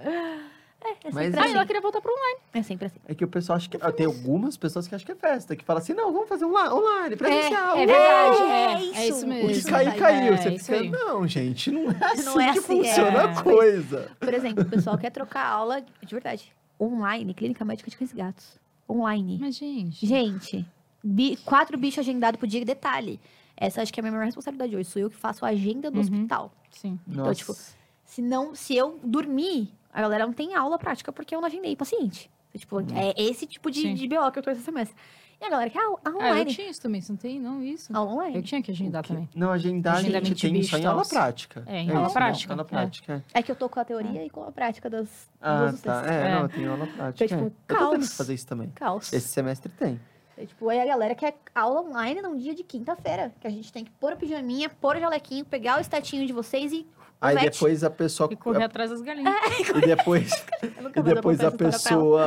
É
Mas
sempre
Aí
assim.
ela queria voltar pro online.
É sempre assim.
É que o pessoal acha que. ah, Tem algumas pessoas que acham que é festa, que falam assim, não, vamos fazer onla- online, presencial.
É, é verdade.
É
É, é
isso.
isso
O
mesmo.
que
Isso,
caiu,
vai,
caiu.
é,
Você
isso
fica, não, gente, não é assim,
Não é
que
assim,
funciona
é.
a coisa.
Por exemplo, o pessoal quer trocar aula, de verdade, online, clínica médica de cães e gatos. Online.
Mas, gente.
Gente, bi- quatro bichos agendados por dia. Detalhe, essa acho que é a minha maior responsabilidade hoje. Sou eu que faço a agenda do
Uhum.
hospital.
Sim.
Então, tipo, Se, não, se eu dormir, a galera não tem aula prática porque eu não agendei paciente. Então, tipo, é esse tipo de,
Sim.
de BO que eu tô esse semestre. E a galera quer aula, aula
Ah, eu
online.
tinha isso também, você não tem, não, isso?
Aula online.
Eu tinha que agendar também.
Não, agendar a gente tem
bicho
só em aula prática.
É, em
isso,
aula
né?
prática,
Aula
é.
prática.
É que eu tô com a teoria e com a prática das
Ah,
dos
tá.
testes.
É,
É.
não, tem aula prática.
Então,
é.
tipo,
Eu tô
caos.
que fazer isso também.
Caos.
Esse semestre tem.
É, tipo, aí a galera quer aula online num dia de quinta-feira. Que a gente tem que pôr o pijaminha, pôr o jalequinho, pegar o estatinho de vocês e.
Aí depois a pessoa.
E correr atrás das galinhas.
E depois, e depois a pessoa.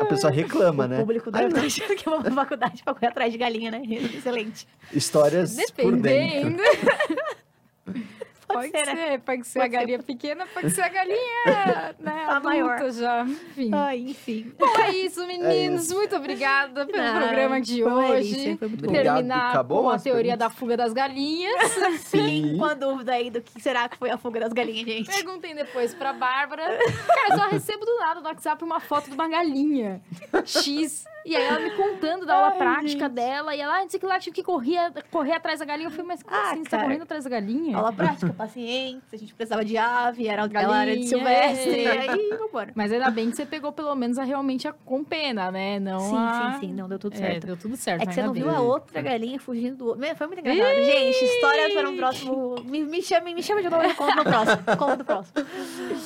A pessoa reclama,
O
né?
público deve estar achando que eu vou pra faculdade pra correr atrás de galinha, né? Excelente.
Histórias por dentro.
Dependendo. Pode
ser,
ser,
né?
pode ser
Pode
a galinha pequena, pode ser a galinha né,
A maior.
já. Enfim.
Ai, enfim.
Bom, é isso, meninos.
isso.
Muito obrigada pelo
Nada,
programa de hoje.
foi muito.
Obrigado,
Terminar
acabou
com a teoria da fuga das galinhas.
Fiquem com a dúvida aí do que será que foi a fuga das galinhas, gente.
Perguntem depois pra Bárbara. Cara, eu só recebo do nada no WhatsApp uma foto de uma galinha X. E aí ela me contando da aula
Ai,
prática
gente.
dela. E ela, ah, não sei que lá, tive que correr, correr atrás da galinha. Eu falei, mas como
Ah,
assim? Você tá
cara.
correndo atrás da galinha?
Aula prática, pacientes, a gente precisava de ave, era, ela era
Galinha,
de silvestre,
é.
aí vambora.
Mas ainda bem que você pegou pelo menos a realmente a com pena, né? Não
Sim,
a...
sim, sim, não, deu tudo
É,
certo.
deu tudo certo.
É que você não
bem.
viu a outra galinha fugindo do outro. Foi muito engraçado. Gente, histórias para um próximo. Me, me, chame, me chama de novo, eu conto no próximo. Conto no próximo.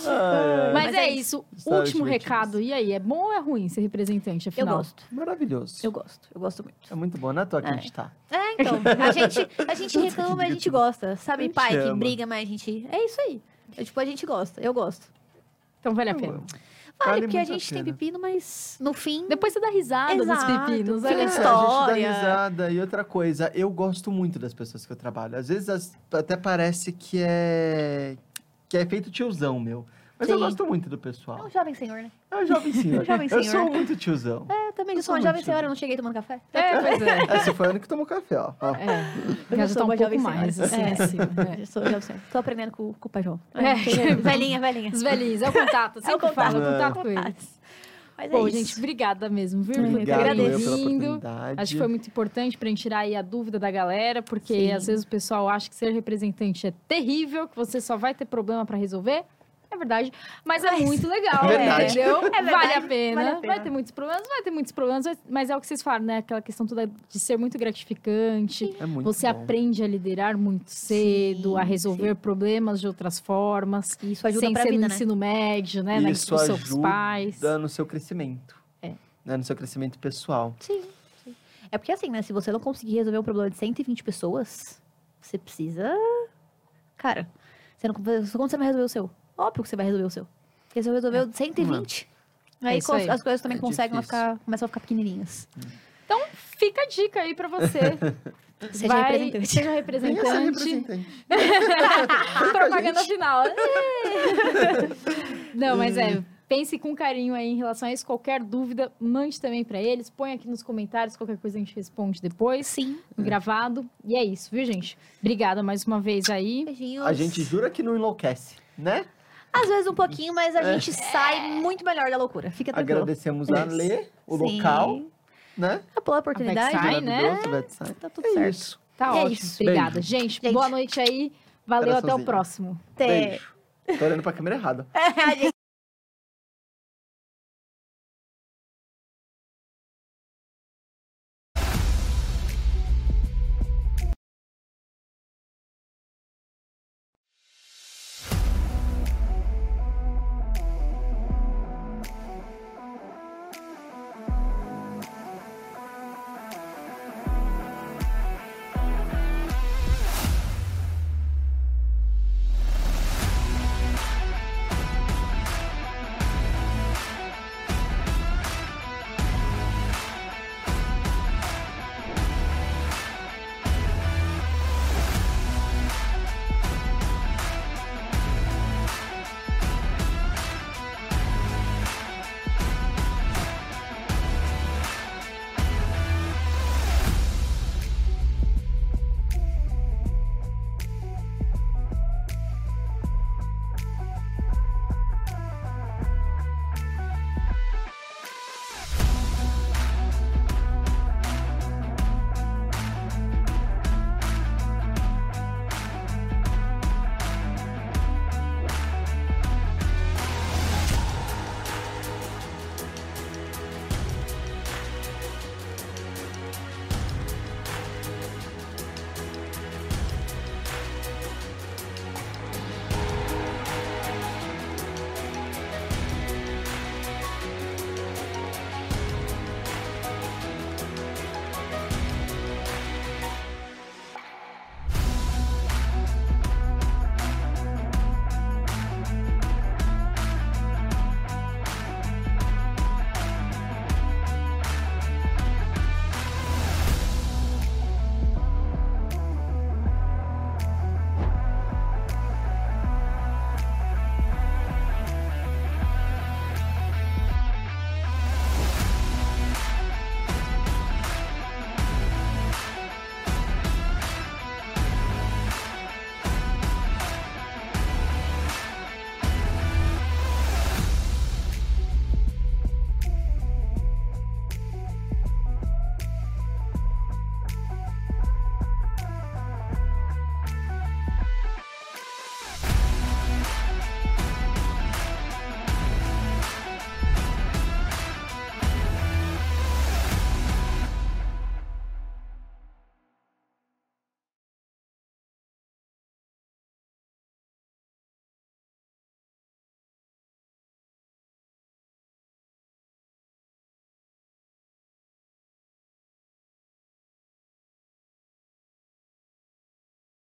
Ai,
Mas,
Mas
é
é
isso. Último recado. E aí, é bom ou é ruim ser representante,
Eu
afinal?
Gosto.
Maravilhoso.
Eu gosto. Eu gosto muito.
É muito bom, não é à toa que a
É.
gente tá.
É, então. A gente, a gente reclama, mas a gente gosta. Sabe,
gente
pai que
ama.
briga, mas a gente. É isso aí. É, tipo, a gente gosta. Eu gosto.
Então vale a pena.
Vale,
Vale
porque a
muito a
gente tem pepino, mas no fim.
Depois você dá risada nos
Exato.
pepinos.
Fica
né?
É,
história.
A gente dá risada. E outra coisa, eu gosto muito das pessoas que eu trabalho. Às vezes as- até parece que é. que é feito tiozão, meu. Mas eu
Sim.
gosto muito do
É
pessoal.
um jovem senhor, né?
É um jovem senhor.
Jovem
Eu
senhor.
sou muito tiozão.
É, eu também
Eu
sou uma
sou
jovem
muito
senhora,
jovem.
não cheguei tomando café.
É, pois é.
Essa foi a única que tomou café, ó.
É,
Eu
já
sou
tá um
uma
pouco
jovem
mais, assim,
É.
acima. é.
Eu sou jovem senhor. Tô aprendendo com, com o pai João.
É.
Velhinha, velhinha.
Os velhinhos, é o contato.
É o
Sempre
contato.
fala, é o contato
É.
com eles.
Mas é
Bom,
isso.
gente, obrigada mesmo, viu?
Eu
Obrigado eu
vindo.
oportunidade.
Acho que foi muito importante pra gente tirar aí a dúvida da galera, porque
Sim.
às vezes o pessoal acha que ser representante é terrível, que você só vai ter problema pra resolver. É verdade, mas é
Mas-
muito legal,
É verdade.
entendeu?
verdade,
vale, a pena.
vale a pena.
Vai ter muitos problemas, vai ter muitos problemas, mas- é o que vocês falaram, né? Aquela questão toda de ser muito gratificante.
É muito
Você
bom.
aprende a liderar muito cedo,
Sim,
a resolver problemas de outras formas.
Isso ajuda
sem
pra
ser
vida,
no
né?
ensino médio, né?
Isso ajuda
pais.
no seu crescimento.
É.
Né, no seu crescimento pessoal.
Sim, sim. É porque assim, né? Se você não conseguir resolver um problema de 120 pessoas, você precisa. Cara, você não... quando você vai resolver o seu? Óbvio que você vai resolver o seu. Porque você resolveu de 120.
É
Aí,
isso aí.
as coisas também
É
conseguem ficar, começam a ficar pequenininhas.
Fica a dica aí pra você.
Seja
Vai-
representante.
Seja representante.
representante.
Propaganda final. Não, mas é, pense com carinho aí em relação a isso. Qualquer dúvida, mande também pra eles. Põe aqui nos comentários. Qualquer coisa a gente responde depois,
Sim.
no gravado. E é isso, viu, gente? Obrigada mais uma vez aí.
Beijinhos.
A gente jura que não enlouquece, né?
Às vezes um pouquinho, mas a
É.
gente sai muito melhor da loucura. Fica tranquilo.
Agradecemos a Lê, o
Sim.
local, né?
Pela oportunidade.
Sai, né?
Tá tudo
É
certo.
isso.
Tá
é
ótimo.
isso.
Obrigada, gente,
Gente.
Boa noite aí. Valeu, até o próximo.
Até.
Beijo. Tô olhando pra câmera errada.
a gente